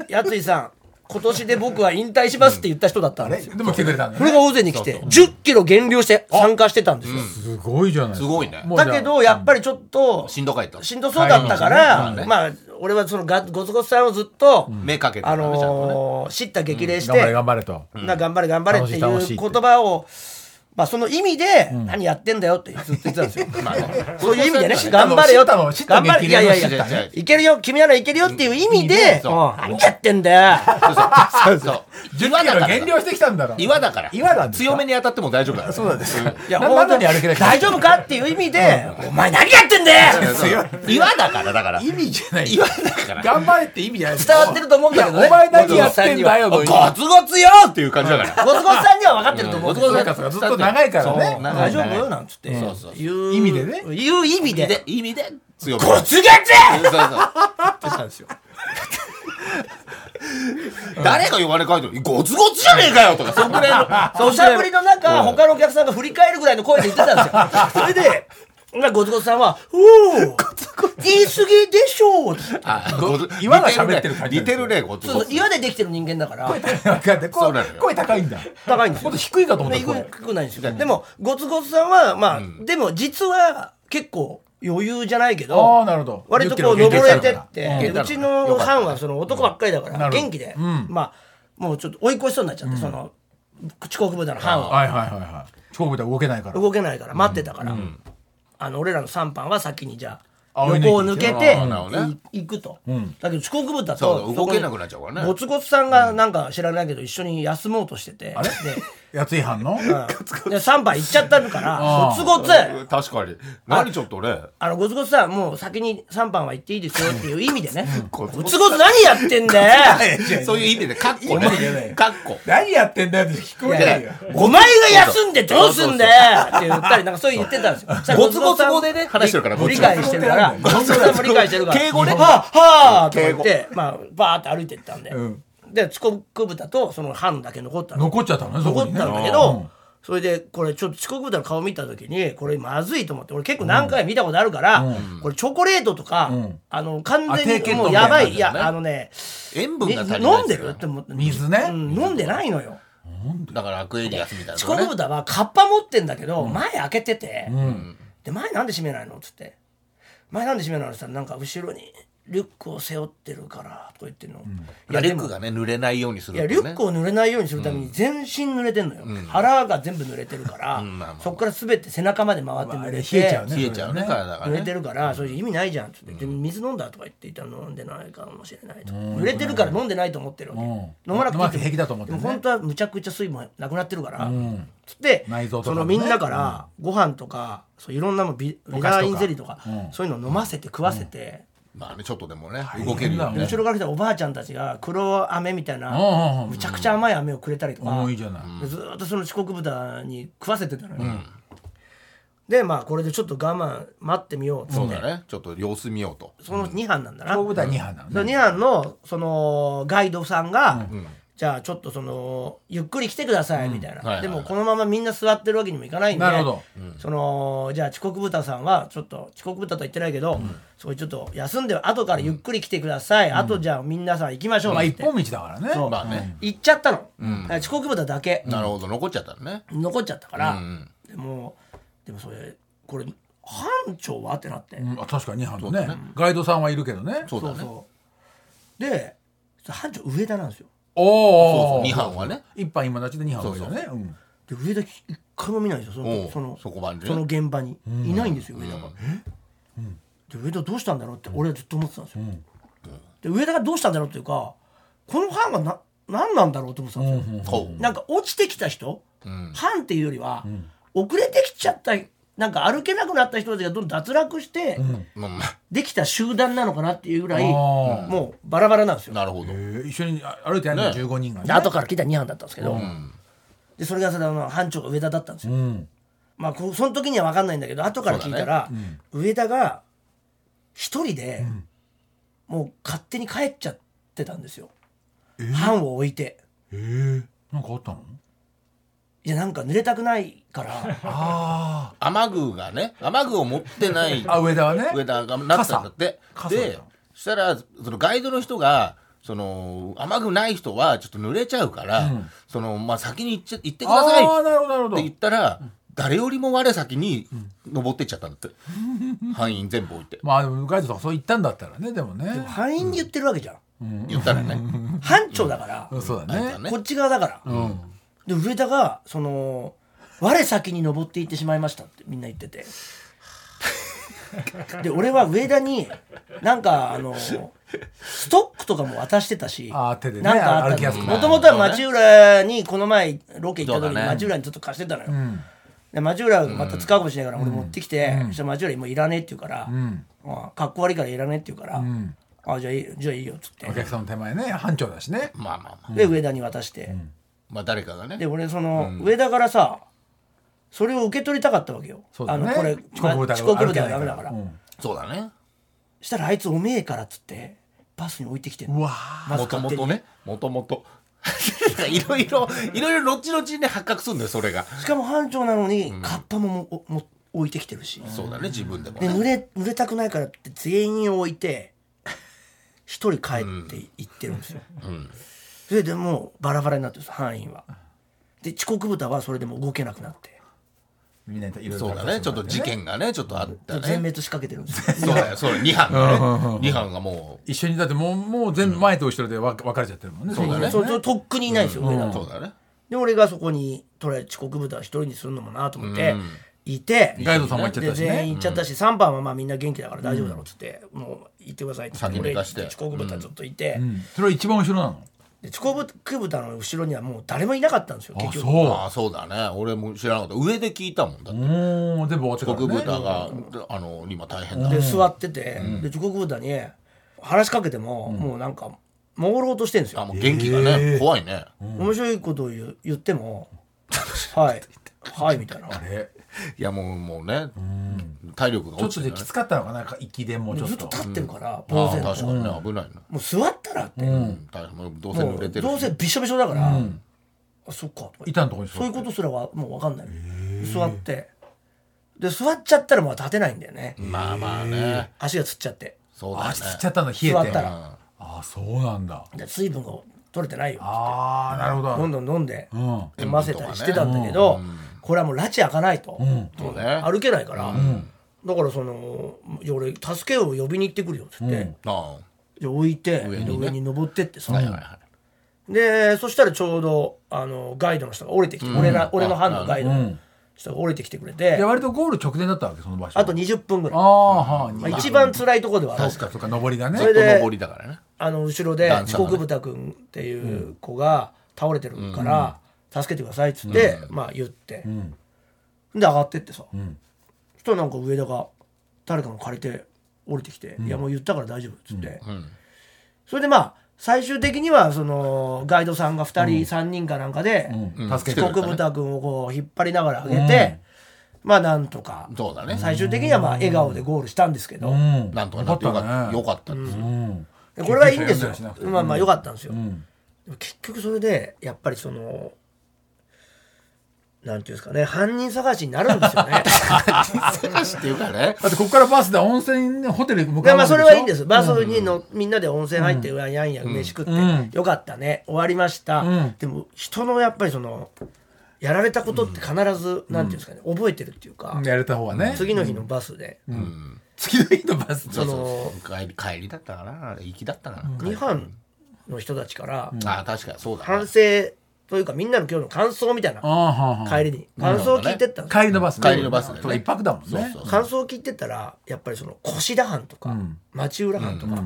やついさん今年で僕は引退しますって言った人だったんですよ。でも来てくれたんだそれねが大勢に来て10キロ減量して参加してたんですよ。すごいじゃないですか。すごいね。だけどやっぱりちょっとしんどかった。しんどそうだったから、まあ俺はそのガゴツゴツさんをずっと、目かけてあのー、知った激励して、頑張れ頑張れと。な頑張れ頑張れっていう言葉を、まあ、その意味で、何やってんだよってずっと言ってたんですよ。まあね。そういう意味でね頑張れよ知ったの知った頑張れ、いやいやいやいけるよ、君ならいけるよっていう意味で、何やってんだよ。そうそう。10岩だから。減量してきたんだろ岩だから。岩なんですか強めに当たっても大丈夫だよそうなんです。いや、な本当に歩けない大丈夫かっていう意味で、お前何やってんだよ。岩だからだから。意味じゃない。岩だから。頑張れって意味じゃない伝わってると思うんだけどね。お前何やってんだよのゴツゴツよっていう感じだから。ゴツゴツさんには分かってると思うゴツゴツそうかそうかずっと長いからね。大丈夫？なんつって、そうそう言う。意味でね。言う意味で。で。意味で。強めゴツってしたんですよ。誰が呼ばれ書いてるゴツゴツじゃねえかよとか。そんぐらいの土砂降りの中、他のお客さんが振り返るぐらいの声で言ってたんですよ。それでまあゴツゴツさんは「おお言い過ぎでしょう」岩が喋ってる感じ似てるねそうそう岩でできてる人間だから。声高い。んだ。高いんですよ。もっと低いかと思った低声。くないんですよ。でもゴツゴツさんはまあ、でも実は結構余裕じゃないけあどあなるほど。割とこう登れてってうちの班はその男ばっかりだから元気でうん。まあもうちょっと追い越しそうになっちゃってその遅刻豚の班は。はいはいはいはい。遅刻豚動けないから。動けないから待ってたから。あの俺らの3班は先にじゃああ横を抜けて行くと。ん。だけど遅刻豚そうと動けなくなっちゃうからね。ゴツゴツさんがなんか知らないけど一緒に休もうとしてて。あれ？でやつ違反の？うんで3番行っちゃったからあーゴツゴツ。確かに。何ちょっとね。あのゴツゴツさんもう先に3番は行っていいですよっていう意味でね。ゴゴツゴツ何やってんだよ。そういう意味でカッコね。ね。カッコ。何やってんだよって聞こえない。よお前が休んでどうすんだよ。って言ったりなんかそういう言ってたんですよ。そしたらゴツゴツ語でね話してるから理解してるから。ゴツゴツ。さんも理解してるから。敬語ね。はあはあとか言ってまあバーって歩いてったんで。んで遅刻豚とその班だけ残ったの。残っちゃったのね残ったんだけど、それでこれちょっと遅刻豚の顔見た時にこれまずいと思って俺結構何回見たことあるから、これチョコレートとか、ん。あの完全にもうやばいいやあのね塩分ねが足りない飲んでるって思って水ね。うん飲んでないのよ。だからアクエリアスみたいなね。刻豚はカッパ持ってんだけど、前開けてて、うん。で前なんで閉めないの？っつって。前なんで閉めないの？っつったらなんか後ろにリュックを背負ってるからとか言ってんの、いやでもリュックがね濡れないようにするいやリュックを濡れないようにするために全身濡れてんのよ、腹が全部濡れてるから、んまあまあそこから全て背中まで回って濡れて、冷えちゃうね冷えちゃうね体が濡れてねるから、そういう意味ないじゃんっつって、で水飲んだとか言っていたら飲んでないかもしれないと、濡れてるから飲んでないと思ってるわけ、うん。飲まなくていい飲まなくて平気だと思ってるね。でも本当はむちゃくちゃ水分なくなってるから、ん。つって、内臓とかもね。そのみんなからご飯とかそういろんなもんビビお菓子とか。ダーインゼリーとか、うん。そういうの飲ませて食わせて、まあねちょっとでもね変動けるよね。で後ろから来たおばあちゃんたちが黒飴みたいな、うんうんうんむちゃくちゃ甘い飴をくれたりとか、もういいじゃない。でずーっとその遅刻豚に食わせてたのよ、でまあこれでちょっと我慢待ってみようっつって。そうだね。ちょっと様子見ようと。その2班なんだな、遅刻豚2班なのそのね2班のそのガイドさんが、じゃあちょっとそのゆっくり来てくださいみたいな、はいはいはい。でもこのままみんな座ってるわけにもいかないんでなるほど。そのじゃあ遅刻豚さんはちょっと遅刻豚とは言ってないけど、そこちょっと休んで後からゆっくり来てください、あとじゃあみんなさん行きましょう。まあ一本道だからね。そう。まあね。行っちゃったの、遅刻豚だけ。なるほど残っちゃったのね。残っちゃったから、うんでもでもそれこれ班長は？ってなって、うん。あ確かに2班のね。ガイドさんはいるけどね。そうだね。そう。で班長上田なんですよそうそう。2班はね。一班今立ちで2班上だね。うん。で上田一回も見ないんですよそおうのそのそこまでね。その現場に。いないんですよ上田が、で上田どうしたんだろうって俺はずっと思ってたんですよ、で上田がどうしたんだろうっていうかこの班がな何なんだろうと思ってたんですよ、ほうなんか落ちてきた人、ん。班っていうよりは、遅れてきちゃったなんか歩けなくなった人たちがどんどん脱落して、できた集団なのかなっていうぐらいもうバラバラなんですよ。なるほど。えー一緒にあ歩いてやるのね15人がね。で後から来た2班だったんですけど、ん。でそれがその班長が上田だったんですよ。うん。まあこその時には分かんないんだけど後から聞いたら、上田が一人でもう勝手に帰っちゃってたんですよ。班を置いて。えー。なんかあったの？いやなんか濡れたくないから。あ雨具がね雨具を持ってないああ上田はね？上田がなったんだって。でそしたらそのガイドの人がその雨具ない人はちょっと濡れちゃうから、そのまあ、先に行っちゃ行ってくださいああって言ったら、誰よりも我先に登ってっちゃったんだって、範囲全部置いて。まあでもガイドさんがそう言ったんだったらねでもね。班員に言ってるわけじゃん。言ったらね、班長だから、うん。そうだね。こっち側だから。で上田がその我先に登っていってしまいましたってみんな言ってて。で俺は上田になんかあのストックとかも渡してたしあー手でねなんかあっ歩きやすくなる。もともとは町浦にこの前ロケ行った時にそうだね。町浦にちょっと貸してたのよ、うん。で町浦がまた使うかもしれないから俺持ってきて、そしたら町浦もういらねえって言うから、うん。あかっこ悪いからいらねえって言うから、ん。あじゃあいいじゃあいいよっつって。お客さんの手前ね班長だしね。まあまあまあ。で上田に渡して、まあ誰かがね。で俺その、上田からさそれを受け取りたかったわけよ、そうだね。あのこれ遅刻豚が遅刻豚歩けないがダメだから、うん。そうだね。したらあいつおめえからっつってバスに置いてきてんの。うわまずもと勝手に。もとね。もともといろいろいろいろ後々ね発覚するんだよそれが。しかも班長なのにカッパももも置いてきてるし、そうだね自分でもでね濡れ濡れたくないからって全員置いて一人帰って行ってるんですよ、ん。それでもうバラバラになってるんです範囲は。で遅刻豚はそれでも動けなくなってみんないろいろそうだね。ちょっと事件がねちょっとあったね。全滅しかけてるんですよそうだよ。そうだ2班がね。2班がも一緒にだってもうもう全部前と後ろで分分かれちゃってるもんね。そうだね。そうそうとっくにいないんですよ、そうだね。で俺がそこにとりあえず遅刻部隊一人にするのもなと思って、うん。いて。ガイドさんも行っちゃったしで全員ね行っちゃったし、3番はまあみんな元気だから大丈夫だろうっつって、もう行ってくださいって先に俺行かして遅刻部隊ちょっといて、うん。それは一番後ろなの？で遅刻部隊の後ろにはもう誰もいなかったんですよあ結局。そう。ああそうだね。俺も知らなかった。上で聞いたもんだって。もう全部終わってから国ね豚があの今大変だ。で座ってて、で遅刻部隊に話しかけても、もうなんか朦朧としてるんですよ。あもう元気がね怖いね。面白いことを言う言っても「はい。はい」みたいな。あれいやもうもうね体力がちょっ落ちてるねとできつかったのかな息でもうちょずっと。っと立ってるからああ確かにね危ないな。もう座ったらって、う。ん。大変もうどうせ濡れてるし。どうせびしょびしょだから、あそっかとか板のところにそういうことすらはもう分かんない。座って。で座っちゃったらもう立てないんだよね、まあまあね。足がつっちゃって。そうだね。あつっちゃったんだ冷えて。座ったら。ああそうなんだ。で水分が取れてないよ。ああなるほど。どんどん飲んで。うん飲ませたりしてたんだけど、これはもう拉致開かないと、歩けないから、だからそのいや俺助けを呼びに行ってくるよっつって、あで置いて上に上に登ってってさ、あはいはいはい。でそしたらちょうどあのガイドの人が降りてきて、俺ら俺の班のガイドの人が降りてきてくれて、で割とゴール直前だったわけその場所。あと20分ぐらい、ああはいまあ、一番辛いところではある。そうかそうか上りがね。それで登りだからね。あの後ろで遅刻豚君っていう子が倒れてるから助けてくださいっつって、まあ言って、で上がってってさ、そしたらなんか上田が誰かの借りて降りてきて「いやもう言ったから大丈夫」っつって、それでまあ最終的にはそのガイドさんが2人、3人かなんかで、うん。助けて遅刻豚君をこう引っ張りながら上げて、まあなんとかそうだね。最終的にはまあ笑顔でゴールしたんですけど、うん。なんとかなってよかった。ね。よかったです。ようん。でこれはいいんですよ。まあまあ良かったんですよ、結局それでやっぱりそのなんていうんですかね犯人探しになるんですよね。探しっていうかね。だってここからバスで温泉ホテル向かでまあそれはいいんです。バスにの、みんなで温泉入って、うわやんやん。飯食って、んよかったね。終わりました、ん。でも人のやっぱりそのやられたことって必ず、なんていうんですかね覚えてるっていうか、やれた方がね。次の日のバスで、次の日のバスその帰り帰りだったかな。行きだったかな。2班の人たちからああ確かにそうだ反ね省というかみんなの今日の感想みたいな。ああはあはあ帰りに。感想を聞いてったんですよ帰りのバスね。帰りのバスでね。そう一泊だもんね。感想を聞いてたらやっぱりその越田藩とか、町浦藩とか、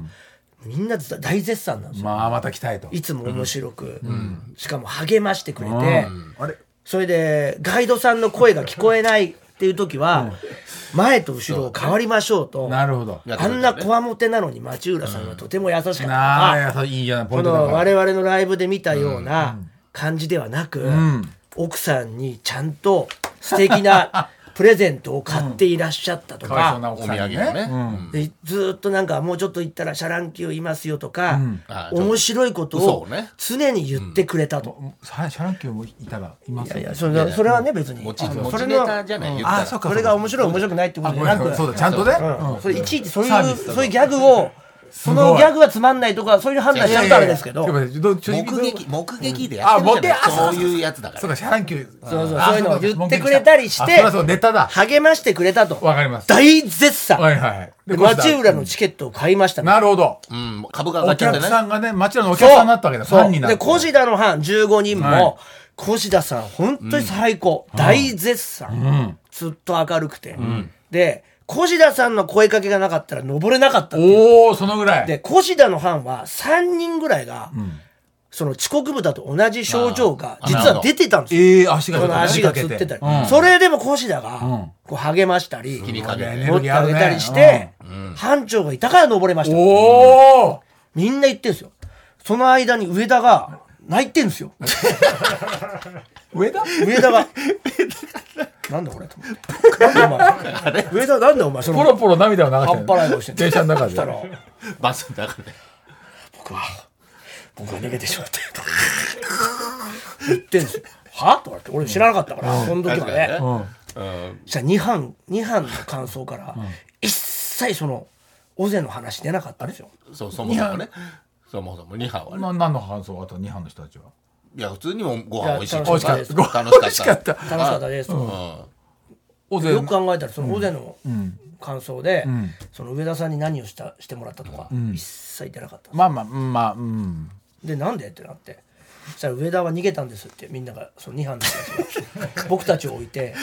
みんな大絶賛なんですよ、まあまた来たいと。いつも面白く、しかも励ましてくれて、あれ？それでガイドさんの声が聞こえないっていう時は、前と後ろを変わりましょうと、なるほど。あんなこわもてなのに町浦さんがとても優しかったあやさいいじゃないポイこのン我々のライブで見たような感じではなく、奥さんにちゃんと素敵な プレゼントを買っていらっしゃったとか。わいそうか、お土産をね。うん。でずーっとなんかもうちょっと行ったらシャランキューいますよとか、あ面白いことを常に言ってくれたと。さシャランキューもいたらいますいやいやそれそれはね別に。それじゃないあそうかそれが面白い面白くないってことじゃなくそうだちゃんとね。うん。それいちいちそういうそういうギャグをそのギャグはつまんないとかそういう判断しちゃったらですけど。目撃目撃でやってるじゃないそういうやつだから。そうかシャランキューそうそうあそういうのをか。言ってくれたりしてあそりゃそうネタだ。励ましてくれたと。わかります。大絶賛。はいはい町浦のチケットを買いましたね。なるほど。うん株が上がおっちゃってね。客さんがね町のお客さんになったわけだ。ファンになって。で小田の班15人はい。も小田さん本当に最高。大絶賛。ずっと明るくて。で小田さんの声かけがなかったら登れなかったっていう。おおそのぐらい。で小田の班は3人ぐらいがその遅刻豚と同じ症状が実は出てたんですよ。ええ足がこの足がつってたり、うん。それでも小田がこう励ましたり、持ってあげたりして、班長がいたから登れました。おおみんな言ってんですよ。その間に上田が泣いてんですよ。上田？上田が。なんだこれと思って。なんでお前。上田なんでお前そのポロポロ涙を流して半端ない顔してんの？電車の中で。バスの中で。僕は僕は逃げてしまって言ってんですよ。は？とか言って。俺知らなかったから、その時はね。うん。うん。そしたら2班2班の感想から一切その尾瀬の話出なかったんですよ。そうそもそもね。そもそも2班はね。な何の感想があった2班の人たちはいや普通にもご飯美味しい。美味しかった。楽しかった。美味しかった。楽しかったです。と。うん。よく考えたらその大勢の感想で、その上田さんに何をしたしてもらったとか、一切言ってなかったんですまあまあうんまあうん。でなんでってなってそしたら上田は逃げたんですってみんながその2班の人が。僕たちを置いて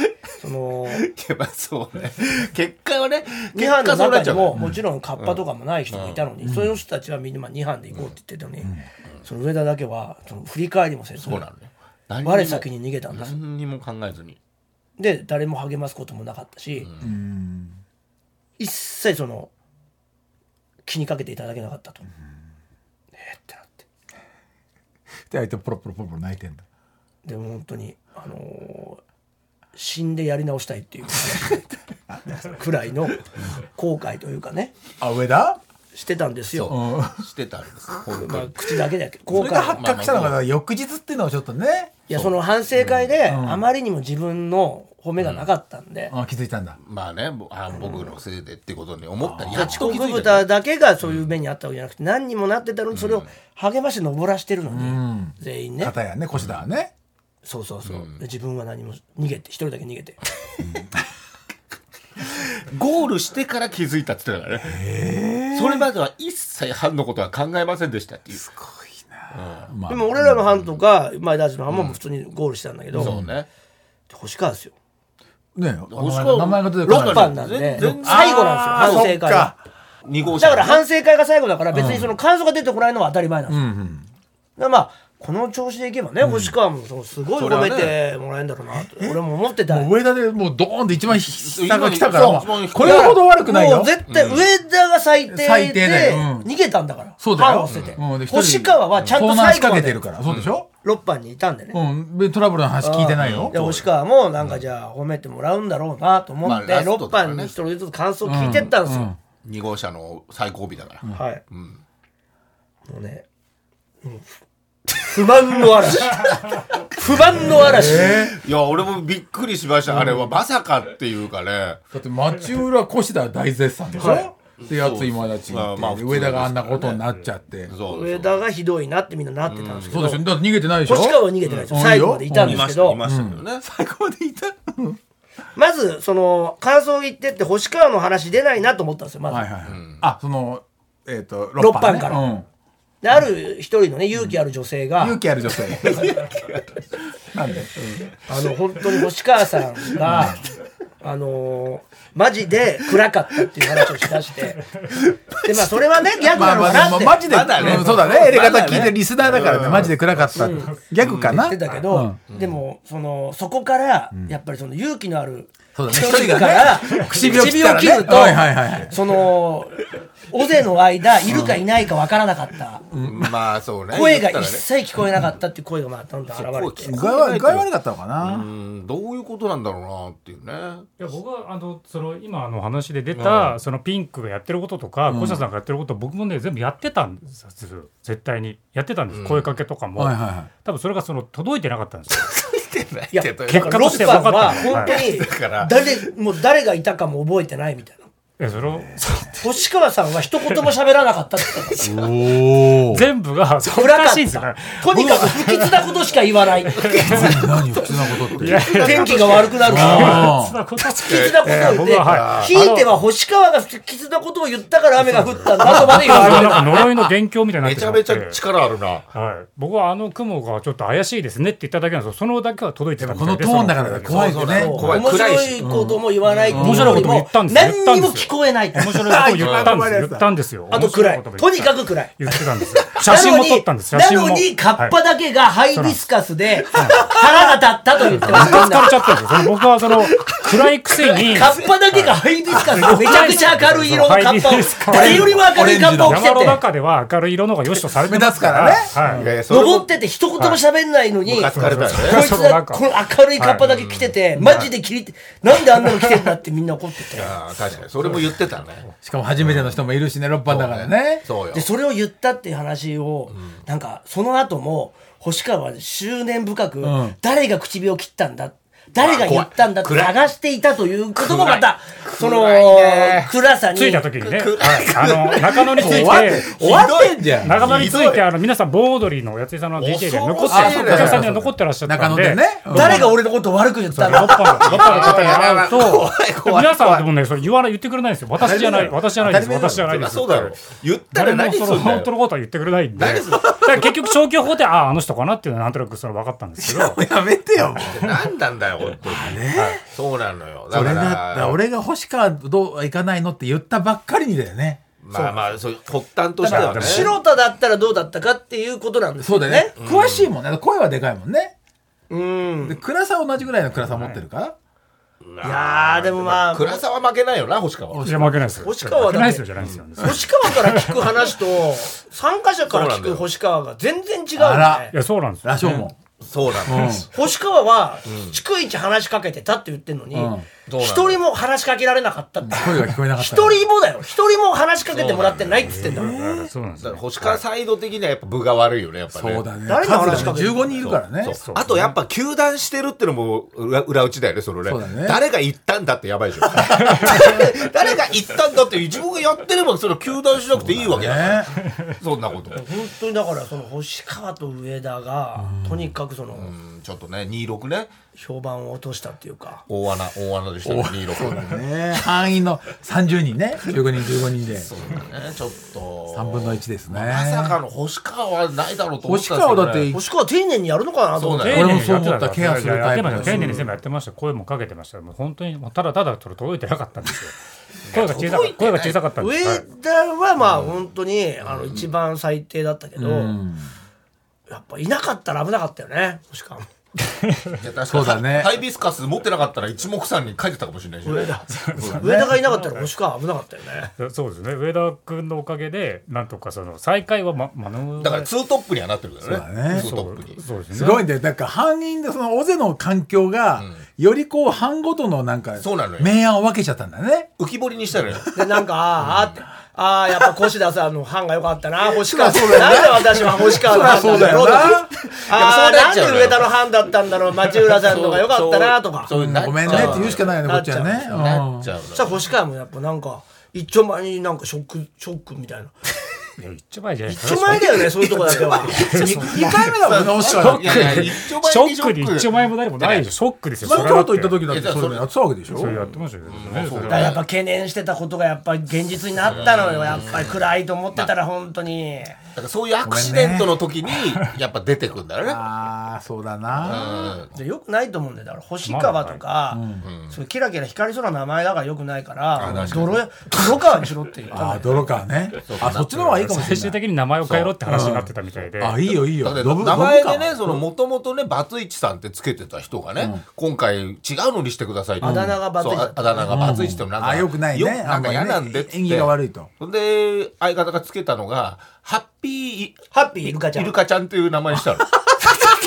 そのいやまあそうね。結果はね2結班の中にももちろんカッパとかもない人もいたのに、そういう人たちはみんなまあ2班で行こうって言ってたのに、その上田だけはその振り返りもせずそうなのよ何にも我先に逃げたんです何にも考えずに。で誰も励ますこともなかったし、一切その気にかけていただけなかったと、えーってなってで相手ポロポロポロポロ泣いてんだ。でも本当にあのー死んでやり直したいっていう。話くらいの。後悔というかね。あ上田？してたんですよ、う。ん。してたんです本当まあに、口だけだけど。それ後悔は。が発覚したのが翌日っていうのはちょっとね。いやその反省会であまりにも自分の褒めがなかったんで、あ気づいたんだ。まあねぼあ僕のせいでってことに思ったらやっ遅と気づいた刻豚だけがそういう目にあったわけじゃなくて何にもなってたのにそれを励まして登らしてるのに、全員ね。片やね越田はね。そうそうそう、で自分は何も逃げて一人だけ逃げて。ゴールしてから気づいたって言ってたからね。それまでは一切班のことは考えませんでしたっていう。まあ。でも俺らの班とか前田の班も普通にゴールしたんだけど、そうね。星川ですよね名前が出てこない。6班なんで。最後なんですよ反省会は2号車。だから反省会が最後だから別にその感想が出てこないのは当たり前なんですよ、だからまあこの調子でいけばね、星川もそのすごい褒めてもらえるんだろうなと俺も思ってた。もう上田でもうドーンって一番下が来たからこれほど悪くないよ。もう絶対上田が最低で逃げたんだから、そうだよ。星川はちゃんと最後まで掛けてるから。そうでしょ？6班にいたんでね、うん。でトラブルの話聞いてないよ。で星川もなんかじゃあ褒めてもらうんだろうなと思って、まあラスト6とかね。班に一人ずつ感想聞いてったんですよ、2号車の最後尾だから、はい、もうね、うん不満の嵐。不満の嵐、いや俺もびっくりしました、あれはまさかっていうかね。だって町浦越田は大絶賛でしょ、でやつ今立ち上田があんなことになっちゃって。そうそう上田がひどいなってみん。ななってたんですけど、でしょだって逃げてないでしょ？星川は逃げてないですよ、うん。最後までいたんですけど、いましたけどね、最後までいた。まずその感想言ってって星川の話出ないなと思ったんですよまず、はいはいはい、あそのえっ、と六班から。うんである一人のね勇気ある女性が、勇気ある女性。なんで、あの本当に星川さんがあのーマジで暗かったっていう話をしだして。でまあそれはねギャグまあまあなのかなって。でもマジで、まだね。うんそうだね。エレガタ聞いてるリスナーだからね、マジで暗かった、ギャグかな、言ってたけど、でもそのそこからやっぱりその勇気のあるそうだね。一一人がからね。唇を切ると、はいはいはいその尾瀬の間いるかいないかわからなかった、まあそうね。声が一切聞こえなかったっていう声がまあどんどん現れて具合悪かったのかな、うんどういうことなんだろうなっていうね。いや僕はあのその今の話で出た、そのピンクがやってることとか、小下さんがやってること僕もね全部やってたんですよ絶対に。やってたんです、声かけとかも、はいはいはい。多分それがその届いてなかったんですよいやけど結果として分かった。は本当に誰もう誰がいたかも覚えてないみたいなえそれを？星川さんは一言も喋らなかったって言ってたんですよおお全部がそう暗かっらしいんですよねたとにかく不吉なことしか言わない。何普通なことって。天気が悪くなるし。あそんなこと不吉なことを言って、えー僕ははい。ひいては星川が不吉なことを言ったから雨が降ったんだとまで言われてなんか呪いの元凶みたいになっめちゃめちゃ力あるな。はい、僕はあの雲がちょっと怪しいですねって言っただけなんですよそのだけは届いてたみこのトーンだから怖いよね。面白暗いことも言わないっていう面白いことも言ったんですよ。何にも聞こえない面白いことを 言ったんですよ。言ったんですよ。あと暗い。とにかくく暗い。言ってたんですよ。写真も撮ったんです。写真も。なのにカッパはいだけがハイビスカスで腹が立ったと言ってます。疲れちゃったんですよ。僕はその暗いくせに。カッパだけがハイビスカスでめちゃくちゃ明るい色のカッパを誰よりも明るいカッパを着山のて。て中では明るい色の方が良しとされてますから。目立つはい。登ってて一言も喋んないのに、こいつがこの明るいカッパだけ着てて、マジで切りて、なんであんなの着てんだってみんな怒ってて。ああ確かに。それも言ってたね。しかも初めての人もいるしね6班だからね。そうよ。で、それを言ったっていう話を、なんか、その後も、星川は執念深く、ん。誰が唇を切ったんだ誰が言ったんだって探していたということもまたその暗さに。着いた時にね、はい。あの中野に着いて。終わってんじゃん。中野に着ひどい。いてあの皆さん盆踊りのやついさんの DJ で残ってお客さんには残ってらっしゃったんで。中野でね。うん。誰が俺のことを悪く言ったんだロッパのロッパの方に会うと皆さんでもねそれ言わない言ってくれないんですよ私じゃない私じゃないです私じゃないですそうだろ言ったら誰もその何すんだよ本当のことは言ってくれないんでだから結局消去法であああの人かなっていうのはなんとなくそれ分かったんですけどやめてよもう何なんだよ本当にそうなのよ。だそれかだったら俺が星川どう行かないのって言ったばっかりにだよね。まあまあそう発端としてはね。ら白田だったらどうだったかっていうことなんですよそうだよね詳しいもんね。声はでかいもんね。うん。で暗さは同じぐらいの暗さ持ってるから。いやーでもまあ暗さは負けないよな星川は。いや負けないですよ。星川だって。負けないですよじゃないですよ。星川から聞く話と参加者から聞く星川が全然違うんであら。いやそうなんですよ。羅生門そうなんです星川は逐一話しかけてたって言ってんのにうん一人も話しかけられなかったって声が聞こえなかった一人もだよ。一人も話しかけてもらってないっつってんだからだからそうなんです星川サイド的にはやっぱ部が悪いよねやっぱね。そうだね。誰に話しかけて15人いるからね。あとやっぱ球団してるってのも裏裏打ちだよねそのね。誰が言ったんだってやばいでしょ。誰が言ったんだって自分がやってればそれ球団しなくていいわけだから。ね。そんなこと。本当にだからその星川と上田がとにかくそのうんちょっとね26ね。評判を落としたっていうか。大穴大穴でしたね26ね。範囲の30人ね。15人15人で。そうだね。ちょっと。3分の1ですね。まさかの星川はないだろうと思って星たんですけどね。川だって星川丁寧にやるのかなと思って俺もそう思ったケアするタイプ丁寧に全部やってました声もかけてましたもう本当にもうただただそれ届いてなかったんですよ声が小さかった声が小さかったんです上はい田はまあ本当にあの一番最低だったけどうんやっぱいなかったら危なかったよね。星川も。いや確かに。そうだね。ハイビスカス持ってなかったら一目散に書いてたかもしれない上田。上田がいなかったら星川危なかったよね。そうですね。上田君のおかげでなんとかその再開はま免れだからツートップにはなってるからね。そうだね。ツートップに。そうですね。すごいんだよだから範囲でその尾瀬の環境がよりこう班ごとのなんかそうなのよ。明暗を分けちゃったんだね。浮き彫りにしたのよ。でなんかあーあーってああやっぱ越田さんの班が良かったな 星川。な。んで私は星川の班なんだろうと。かやっぱああそうな。んで上田の班だったんだろう町浦さんのが良かったなとか。そうそうなっちゃうごめんねって言うしかないよねこっちはね。なっちゃう。のそしたら星川もやっぱなんか一丁前になんかショックショックみたいないや一丁前じゃない。一丁前だよねそういうとこだけは。2回目だもんね。星川いやいや一丁前にショックに一丁前も何もないでしょ。ショック。ですよ。京都行った時だってそういうのやってたわけでしょ。それやってましたよね。それだからはやっぱ懸念してたことがやっぱり現実になったのよ。やっぱり暗いと思ってたら本当にだからそういうアクシデントの時にやっぱ出てくんだよね。ああそうだな。うん。でよくないと思うんだよ。だから星川とか、そういうキラキラ光りそうな名前だからよくないから泥や泥川にしろって言ったああ泥川ね。あそっちの方がいいかもしれない。最終的に名前を変えろって話になってたみたいで。あいいよいいよ。ドブだって名前でねそのもともとねバツイチさんってつけてた人がね、今回違うのにしてくださいって。あだ名がバツイチああだ名がバツイチってのなんか、あよくないね。よなんか嫌なんでって。縁起が悪いと。で相方がつけたのがハッピーハッピーイルカちゃん。イルカちゃんっていう名前にしたの。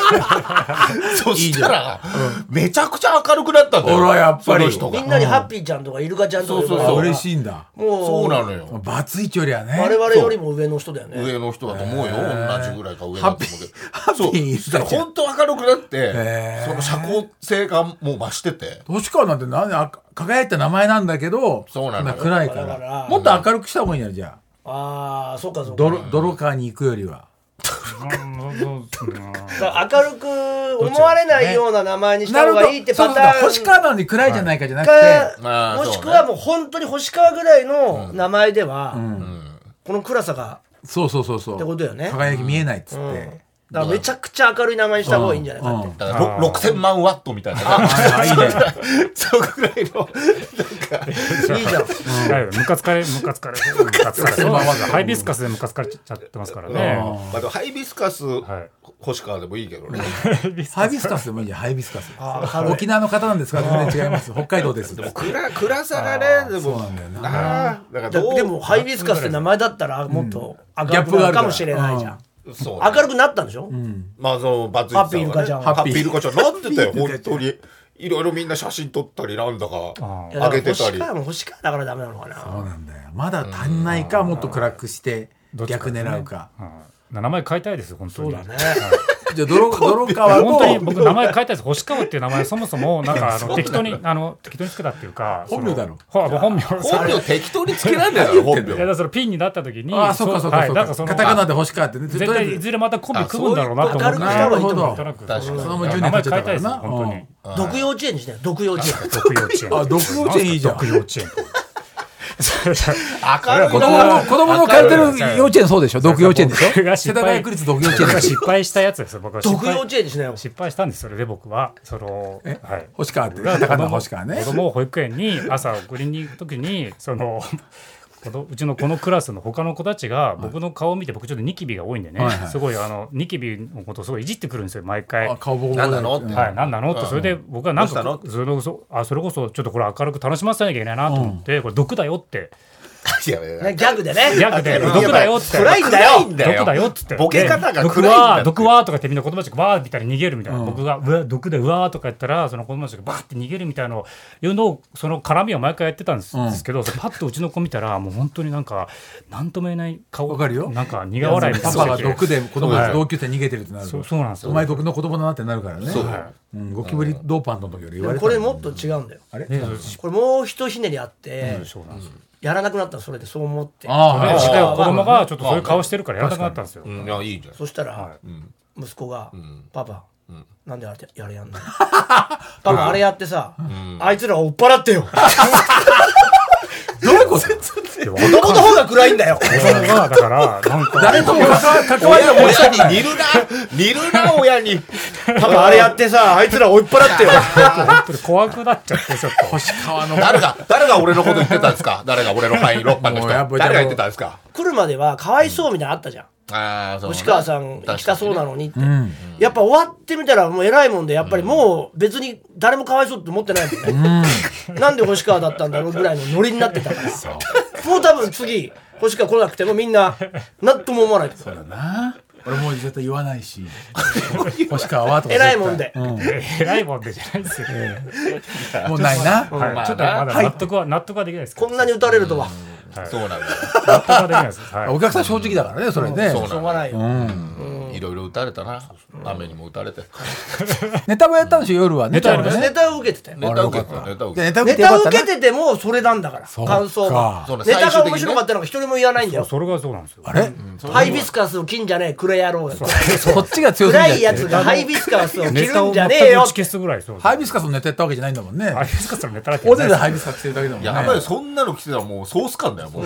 そしたらめちゃくちゃ明るくなったんだよ。ほらやっぱりみんなにハッピーちゃんとかイルカちゃんとかそうそうそう。あ嬉しいんだ。もうそうなのよ。バツイチよりはね我々よりも上の人だよね。上の人だと思うよ、同じぐらいか上だと思うけど。ハッピーイルカちゃん。そうそしたら本当明るくなってその社交性がもう増してて。星川なんて何あ輝いた名前なんだけどそうなの暗いから。ら。もっと明るくした方がいいんやじゃあああそうかそうか。泥泥川に行くよりは。だから明るく思われないような名前にした方がいいってパターン。星川なのに暗いじゃないかじゃなくて、かまあもしくはもう本当に星川ぐらいの名前では、この暗さが。そうそうそうそう。ってことよね。輝き見えないっつって、だからめちゃくちゃ明るい名前にした方がいいんじゃないかって、うん。だからろ6000万ワットみたいな。あいいね。そのぐらいのいいじゃん。はいムカつかれムカつかれ。ムカつかれ。ハイビスカスでムカつかれちゃってますからね。ハイビスカス、はい。星川でもいいけどね。ハイビスカス。でもいいじゃんハイビスカス。沖縄の方なんですか？全然違います。北海道です。暗暗さがねでもそうなんだよな。なあだからじゃどうあでもハイビスカスって名前だったらもっと明るギャップがあるかもしれないじゃん、そう明るくなったんでしょ、まあそのバツイチさんハッピーイルカちゃんハッピーイルカちゃん。なってたよ本当に。いろいろみんな写真撮ったりなんだかあげてたり。星川も星川だからダメなのかな。そうなんだよ。まだ足んないかもっと暗くして逆狙うか。はい名前変えたいですよ本当に。そうだね。じゃあ泥 泥川本当にと僕名前変えたいです。星川っていう名前そもそもなんかあの 適当にあの適当につけたっていうか本名だろほ本名。本名適当につけらんだよ本いやだか名らそのピンになった時にああそうかそうかそうか。カタカナで星川ってね。絶対いずれまたコンビ組むんだろうなと思っなるほど。確かにそのまま10名前年経っちゃ変えたからな。本当に毒幼稚園に。してよ毒幼稚園毒幼稚園。あ毒幼稚園いいじゃん。毒幼稚園明るい子供の子供の通ってる幼稚園そうでしょ。毒幼稚園でしょ？世田谷区立毒幼稚園でしょ？失敗したやつですよ。僕は失毒幼敗稚園にしなよ。失敗したんですそれで僕は。そのえ？はい。星川って僕がカタカナの星川ね。子供を保育園に朝送りに行く時にそのうちのこのクラスの他の子たちが僕の顔を見て僕ちょっとニキビが多いんでね、はいはい。すごいあのニキビのことをすごいいじってくるんですよ毎回。あ顔ボコボコ何なのってう。んはい、何なのって。それで僕はなんかそれこそあそれこそちょっとこれ明るく楽しませなきゃいけないなと思って、これ毒だよっていやいやねギャグでね。ギャグで。毒だよって。暗いんだよ。暗いんだよ。毒だよっつって。ボケ方が暗いんだ毒はとか言ってみんな子供たちがバーみたいに逃げるみたいな、僕がうわ毒でうわーとか言ったらその子供たちがバーって逃げるみたいなのをいうのをその絡みを毎回やってたんです,、けどそれパッとうちの子見たらもう本当になんか何とも言えない顔わかるよ。なんか苦笑いみたいな。パパが毒で子供はい。と同級生逃げてるってなると。そうそうなんですよ。お前毒の子供だなってなるからね。そう。はうんゴキブリドーパンの時より言われたこれもっと違うんだよ。あれ？これもうひとひねりあってそうなんですよやらなくなったのそれでそう思って。ああでしかも子供まあがちょっとそういう顔してるからやらなくなったんですよ、うんいやいいじゃん。そしたら息子がん「パパなんであれやれやんの？パパあれやってさあいつら追っ払ってよ どういうことい、子供の方が暗いんだよ。子供がだからなんか誰とも関わりが持ちたくない親に似るな。似るな親に。パパあれやってさあいつら追いっ払ってよ。本当に怖くなっちゃってちょっと。星川の。誰が誰が俺のこと言ってたんですか？誰が俺の範囲6番の人？もうやっぱ誰が言ってたんですか？来るまではかわいそうみたいなのあったじゃんああそうね。星川さん行きたそうなのにって。うん。やっぱ終わってみたらもう偉いもんでやっぱりもう別に誰もかわいそうって思ってないもんね、なんで星川だったんだろうぐらいのノリになってたから。もう。多分次星川来なくてもみんな何とも思わないと。思うそうだな俺もう絶対言わないし。星川はとか絶対。偉いもんで。うん。偉いもんでじゃないですよ、もうないな。ちょっとまだ納得は、納得はできないですこんなに打たれるとは、そうなんだ。よ納得はできないです、はい、お客さん正直だからねそれね。そうしょうがないよ、いろいろ打たれたな。雨にも打たれて。ネタもやったんでしょ夜は。ねネタネタを受けてたよ。ネタ受けてた。ネタ受けてネタ受ネけてててもそれなんだから。そう感想が。そうね。ネタが面白かったのが一人も言わないんだよ。それがそうなんですよ。あれ？ハイビスカスを切んじゃねえクレ野郎が。そっちが強すぎ暗いやるつがハイビスカスを切るんじゃ全ねえよく打ち消すぐらいそうハイビスカスのネタやったわけじゃないんだもんね。ハイビスカスのネタだけでハイビビスカスしてるだけだもんね。やばいそんなの来てたらもうソース感だよもう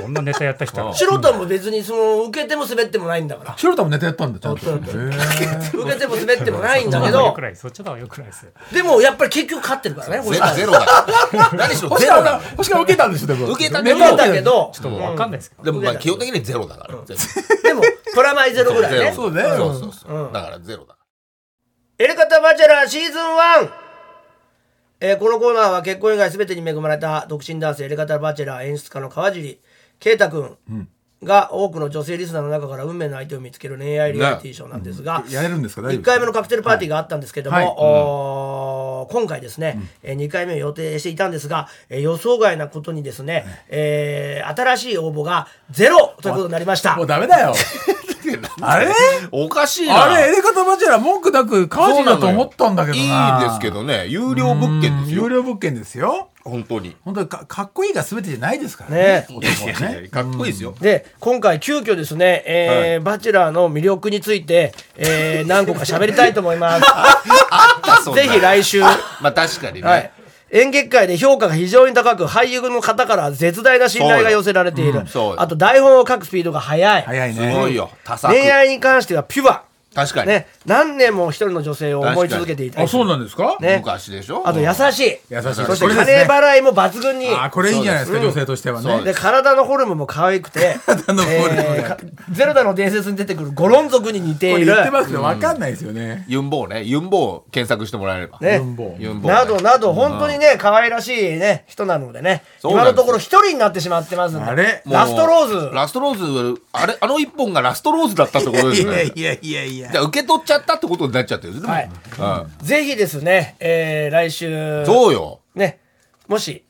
そんなネタやった人は素人も別にその受けても滑ってもないんだから白田もネタやったんだちゃんと。そうそうへー。受けても滑ってもない。んだけよどくないそっちの方がよくないです。よでもやっぱり結局勝ってるからねゼ星川ロゼロだ 何しろゼロだ星川受けたんですよでも。受けた受けたけどちょっとわかんないですけど、でもまあ基本的にゼロだからでもプラマイゼロぐらいね。そうねそうそうそう。だからゼロだ。エレカタバチェラーシーズン 1! えーこのコーナーは結婚以外全てに恵まれた独身男性エレカタバチェラー演出家の川尻啓太君が多くの女性リスナーの中から運命の相手を見つける恋愛リアリティショーなんですが、やれるんですか？大丈夫1回目のカクテルパーティーがあったんですけども、今回ですね、え2回目を予定していたんですが、えー予想外なことにですね、えー新しい応募がゼロということになりました。もう。ダメだよ あれ？おかしいな。あれエレカタバチェラ文句なく川尻だと思ったんだけどな。いいですけどね。有料物件ですよ。有料物件ですよ。本当に。本当にかかっこいいが全てじゃないですからね。ね。ね。かっこいいですよ。で今回急遽ですね、えーバチェラーの魅力について、えー 何個か喋りたいと思います。ぜひ来週、はまあ確かにい。ね、演劇界で評価が非常に高く俳優の方から絶大な信頼が寄せられている、そうよ。あと台本を書くスピードが速い。す早いね。ごいよ恋愛に関してはピュア、確かに。ね、何年も一人の女性を思い続けていたりあそうなんですか？ね。昔でしょ？あと優しい、優しい。そして金払いも抜群に。あこれいいんじゃないですか女性としてはね。で体のフォルムも可愛くて、体のフォルムゼルダの伝説に出てくるゴロン族に似ている。これ言ってますけど分かんないですよね。ユンボーね。ユンボー検索してもらえれば。ね。ユンボーね。などなど本当にね可愛らしいね人なのでね。今のところ一人になってしまってますんで。あれ？ラストローズ。ラストローズあれあの一本がラストローズだったってことですいやねいやいやいやじゃあ受け取っちゃったってことになっちゃってるんですね。はい。うん。ぜひですね、えー来週。そうよ。ね。もし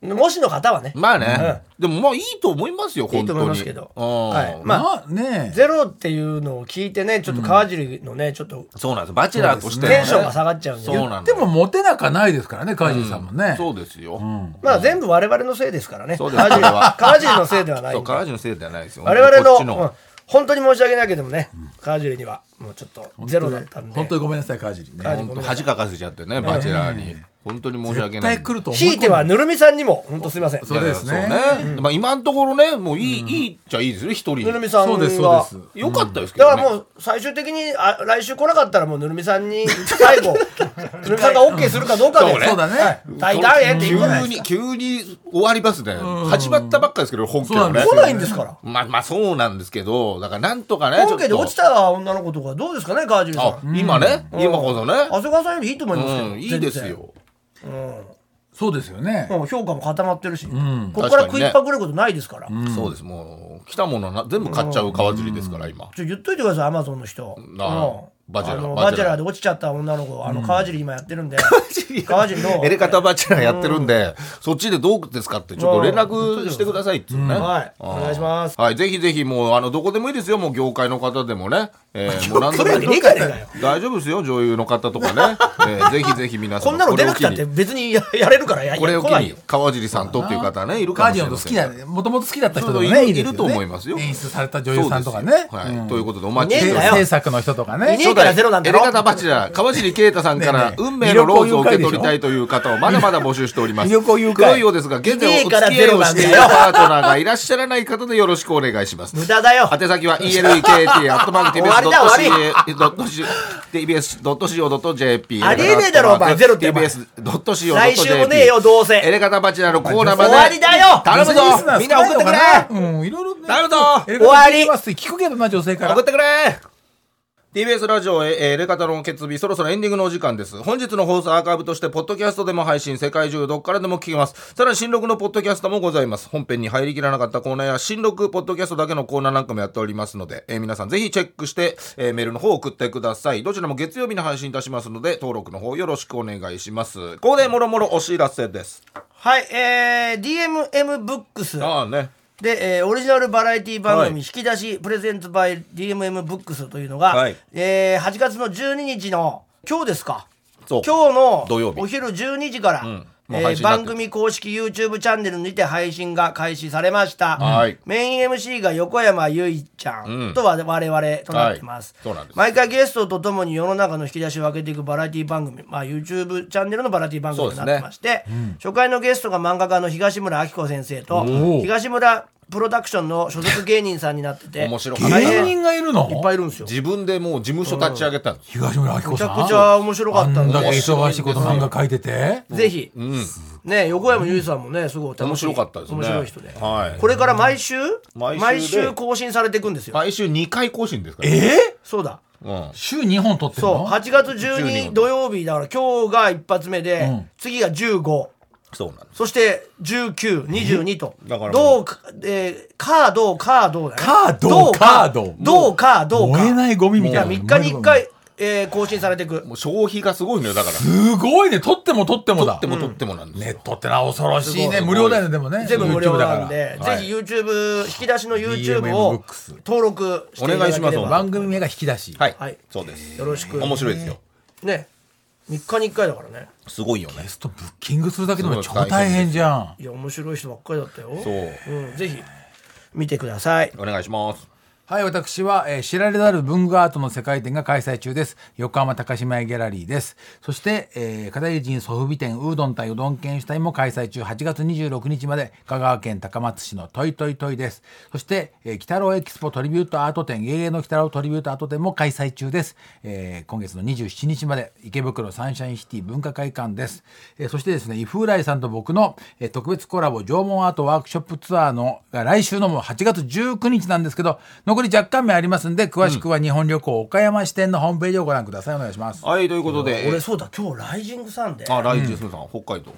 もしの方はね。まあね、でもまあいいと思いますよ本当にいいと思いますけど。うん。はい。まあまあね。ゼロっていうのを聞いてねちょっと川尻のねちょっっとそうなんですバチェラーとして、テンションが下がっちゃうんで。そうなんだでもモテなかないですからね川尻さんもね、そうですよ、まあ全部我々のせいですからね。そうです。川尻は。川尻のせいではない川尻のせいではないですよ。我々の。うん。本当に申し訳ないけどもね。川尻にはもうちょっとゼロだったんで。本当にごめんなさい川尻ね。川尻本当恥かかせちゃってねバチェラーに。本当に申し訳ない。絶対来ると思ひいてはぬるみさんにも本当すみません。そうですね。いやいやそうね。まあ今のところねもういい、いいっちゃいいですよね一人。ぬるみさんそうですそうがです。よかったですけどね、だからもう最終的にあ来週来なかったらもうぬるみさんに最後 ぬるみさんが OK するかどうかで。そうね。そうだね。大団円って言うじゃない急ですかに急に終わりますね、始まったばっかですけど本家はね。来ないんですから。まあまあそうなんですけどだからなんとかね本家で落ちた女の子とかどうですかね川尻さあん今ね、うん。今こそね。長谷川さんよりいいと思いますけどうん。いいですよ。そうですよね、うん。評価も固まってるし、ん。ここから確かにね。食いっぱぐれることないですから、そうです。もう来たものな全部買っちゃう川尻ですから今。ちょ言っといてくださいアマゾンの人。ああ。うんバチェラーあのバチェラーで落ちちゃった女の子あの川尻今やってるんで。川尻の。エレカタバチェラーやってるんで、そっちでどうですかってちょっと連絡してくださいっつうね、はい。お願いします。はい、ぜひぜひもうあのどこでもいいですよ。もう業界の方でもね、えー、もう何でもい大丈夫ですよ女優の方とかね、えー、ぜひぜひ皆さんこんなの出なくたって別にややれるからやこれを機に川尻さんとっていう方ねいるかもしれませんの好きなもともと好きだった人とかいると思いますよ。演出された女優さんとかね。はい。ということでお待ちして制作の人とかねからゼロなんだろ？エレガタバチェラー川尻啓太さんから運命のローズを受け取りたいという方をまだまだ募集しております。黒いようですが現在お付き合いをしているパートナーがいらっしゃらない方でよろしくお願いします。無駄だよ。宛先は elekt.tbs.co.jp ありえねえだろお前。ゼロって。tbs.co.jp 来週もねえよどうせ。エレガタバチェラーのコーナーまで。終わりだよ。頼むぞ。みんな送ってくれ。うんいろいろね。頼むぞ。終わり。聞きますって聞くけどな女性から。送ってくれ TBS ラジオえーエレカタロン決日そろそろエンディングのお時間です。本日の放送アーカイブとしてポッドキャストでも配信世界中どこからでも聞けます。さらに新録のポッドキャストもございます。本編に入りきらなかったコーナーや新録ポッドキャストだけのコーナーなんかもやっておりますので、えー皆さんぜひチェックして、えーメールの方を送ってください。どちらも月曜日に配信いたしますので登録の方よろしくお願いします。ここでもろもろお知らせです。はいえー、DMM ブックス。ああねで、えーオリジナルバラエティ番組、はい。引き出しプレゼントバイ DMM ブックスというのが、はい。えー8月の12日の今日ですか？今日の土曜日。お昼12時から、うえー番組公式 YouTube チャンネルにて配信が開始されました、はい。メイン MC が横山由依ちゃんと我々となってます、うなんです。毎回ゲストとともに世の中の引き出しを分けていくバラエティ番組、まあ、YouTube チャンネルのバラエティ番組になってまして、初回のゲストが漫画家の東村明子先生とお東村プロダクションの所属芸人さんになってて。面白かった。芸人がいるの？いっぱいいるんですよ。自分でもう事務所立ち上げたんです。東村明子めちさんゃくちゃ面白かった。んだけ忙しいこと漫画描いてて。ぜひ、うん。ね横山由依さんもねすごい楽しい面白かったですね。面白い人で、はい。これから毎週？毎週で。更新されていくんですよ、毎週2回更新ですから、えそうだ。うん、週2本撮ってるそう。の8月12 12土曜日だから今日が一発目で、うん。次が15そうなんです。そして1922と。だからどうか、えー、カードカードだね。カードどうカードどうか？どうか？燃えないゴミみたいな。3日に1回、えー更新されていく。もう消費がすごいのよだから。すごいね。撮っても撮ってもだ。取っても取ってもなんですよ、ネットってのは恐ろしいね。無料だよねでもね。全部無料 YouTube だから。なんで、はい。ぜひ YouTube 引き出しの YouTube を登録していただければ。お願いします。番組名が引き出し。はい、はい。そうです。よろしく。面白いですよ。ね3日に1回だからね。すごいよね。ゲストブッキングするだけでも超大変じゃん。いや面白い人ばっかりだったよ。そう。うん、ぜひ見てください。お願いしますはい、私は、えー知られざる文具アートの世界展が開催中です。横浜高島屋ギャラリーです。そして、えー、片桐祖父美店ウードン対うどん県主体も開催中、8月26日まで香川県高松市のトイトイトイです。そして、えー、北郎エキスポトリビュートアート展、芸芸の北郎トリビュートアート展も開催中です。えー今月の27日まで池袋サンシャインシティ文化会館です。えーそしてですね、イフーライさんと僕の、えー特別コラボ縄文アートワークショップツアーのが来週のもう8月19日なんですけど、残り若干名ありますんで、詳しくは日本旅行岡山支店のホームページをご覧ください。お願いします。はいということで俺そうだ今日ライジングさんで。あライジンさん、北海道。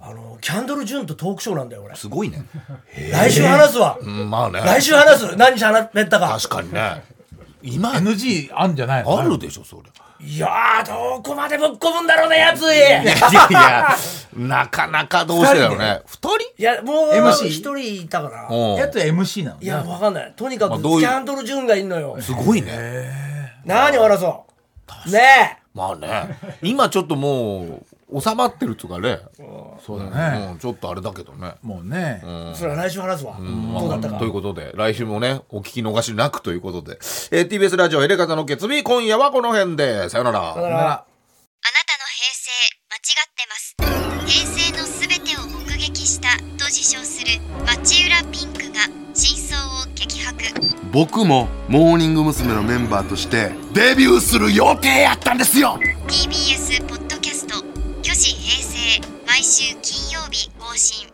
あのキャンドル・ジュンとトークショーなんだよ俺。すごいね、来週話すわ。うん、まあね。来週話す。何日話ったか。確かにね。今 NG あんじゃないの？あるでしょそりゃいやーどこまでぶっ込むんだろうねやつい。いやいやなかなかどうしてだろうね。二人？いやもう MC 一人いたからう。んやつ MC なのいやわかんない。とにかくキャンドル・ジュンがいんのよ。すごいね。何を争う。ねまあね。今ちょっともう収まってるっつうかね。そうだね、うん。ちょっとあれだけどね。もうね、えそれは来週話すわ。どうだったか。ということで来週もねお聞き逃しなくということで、えー TBS ラジオエレカタの決意今夜はこの辺で。さよなら。だから。だから。あなたの平成間違ってます。平成のすべてを目撃したと自称する町浦ピンクが真相を激白。僕もモーニング娘。のメンバーとしてデビューする予定やったんですよ。TBS ポッ毎週金曜日更新。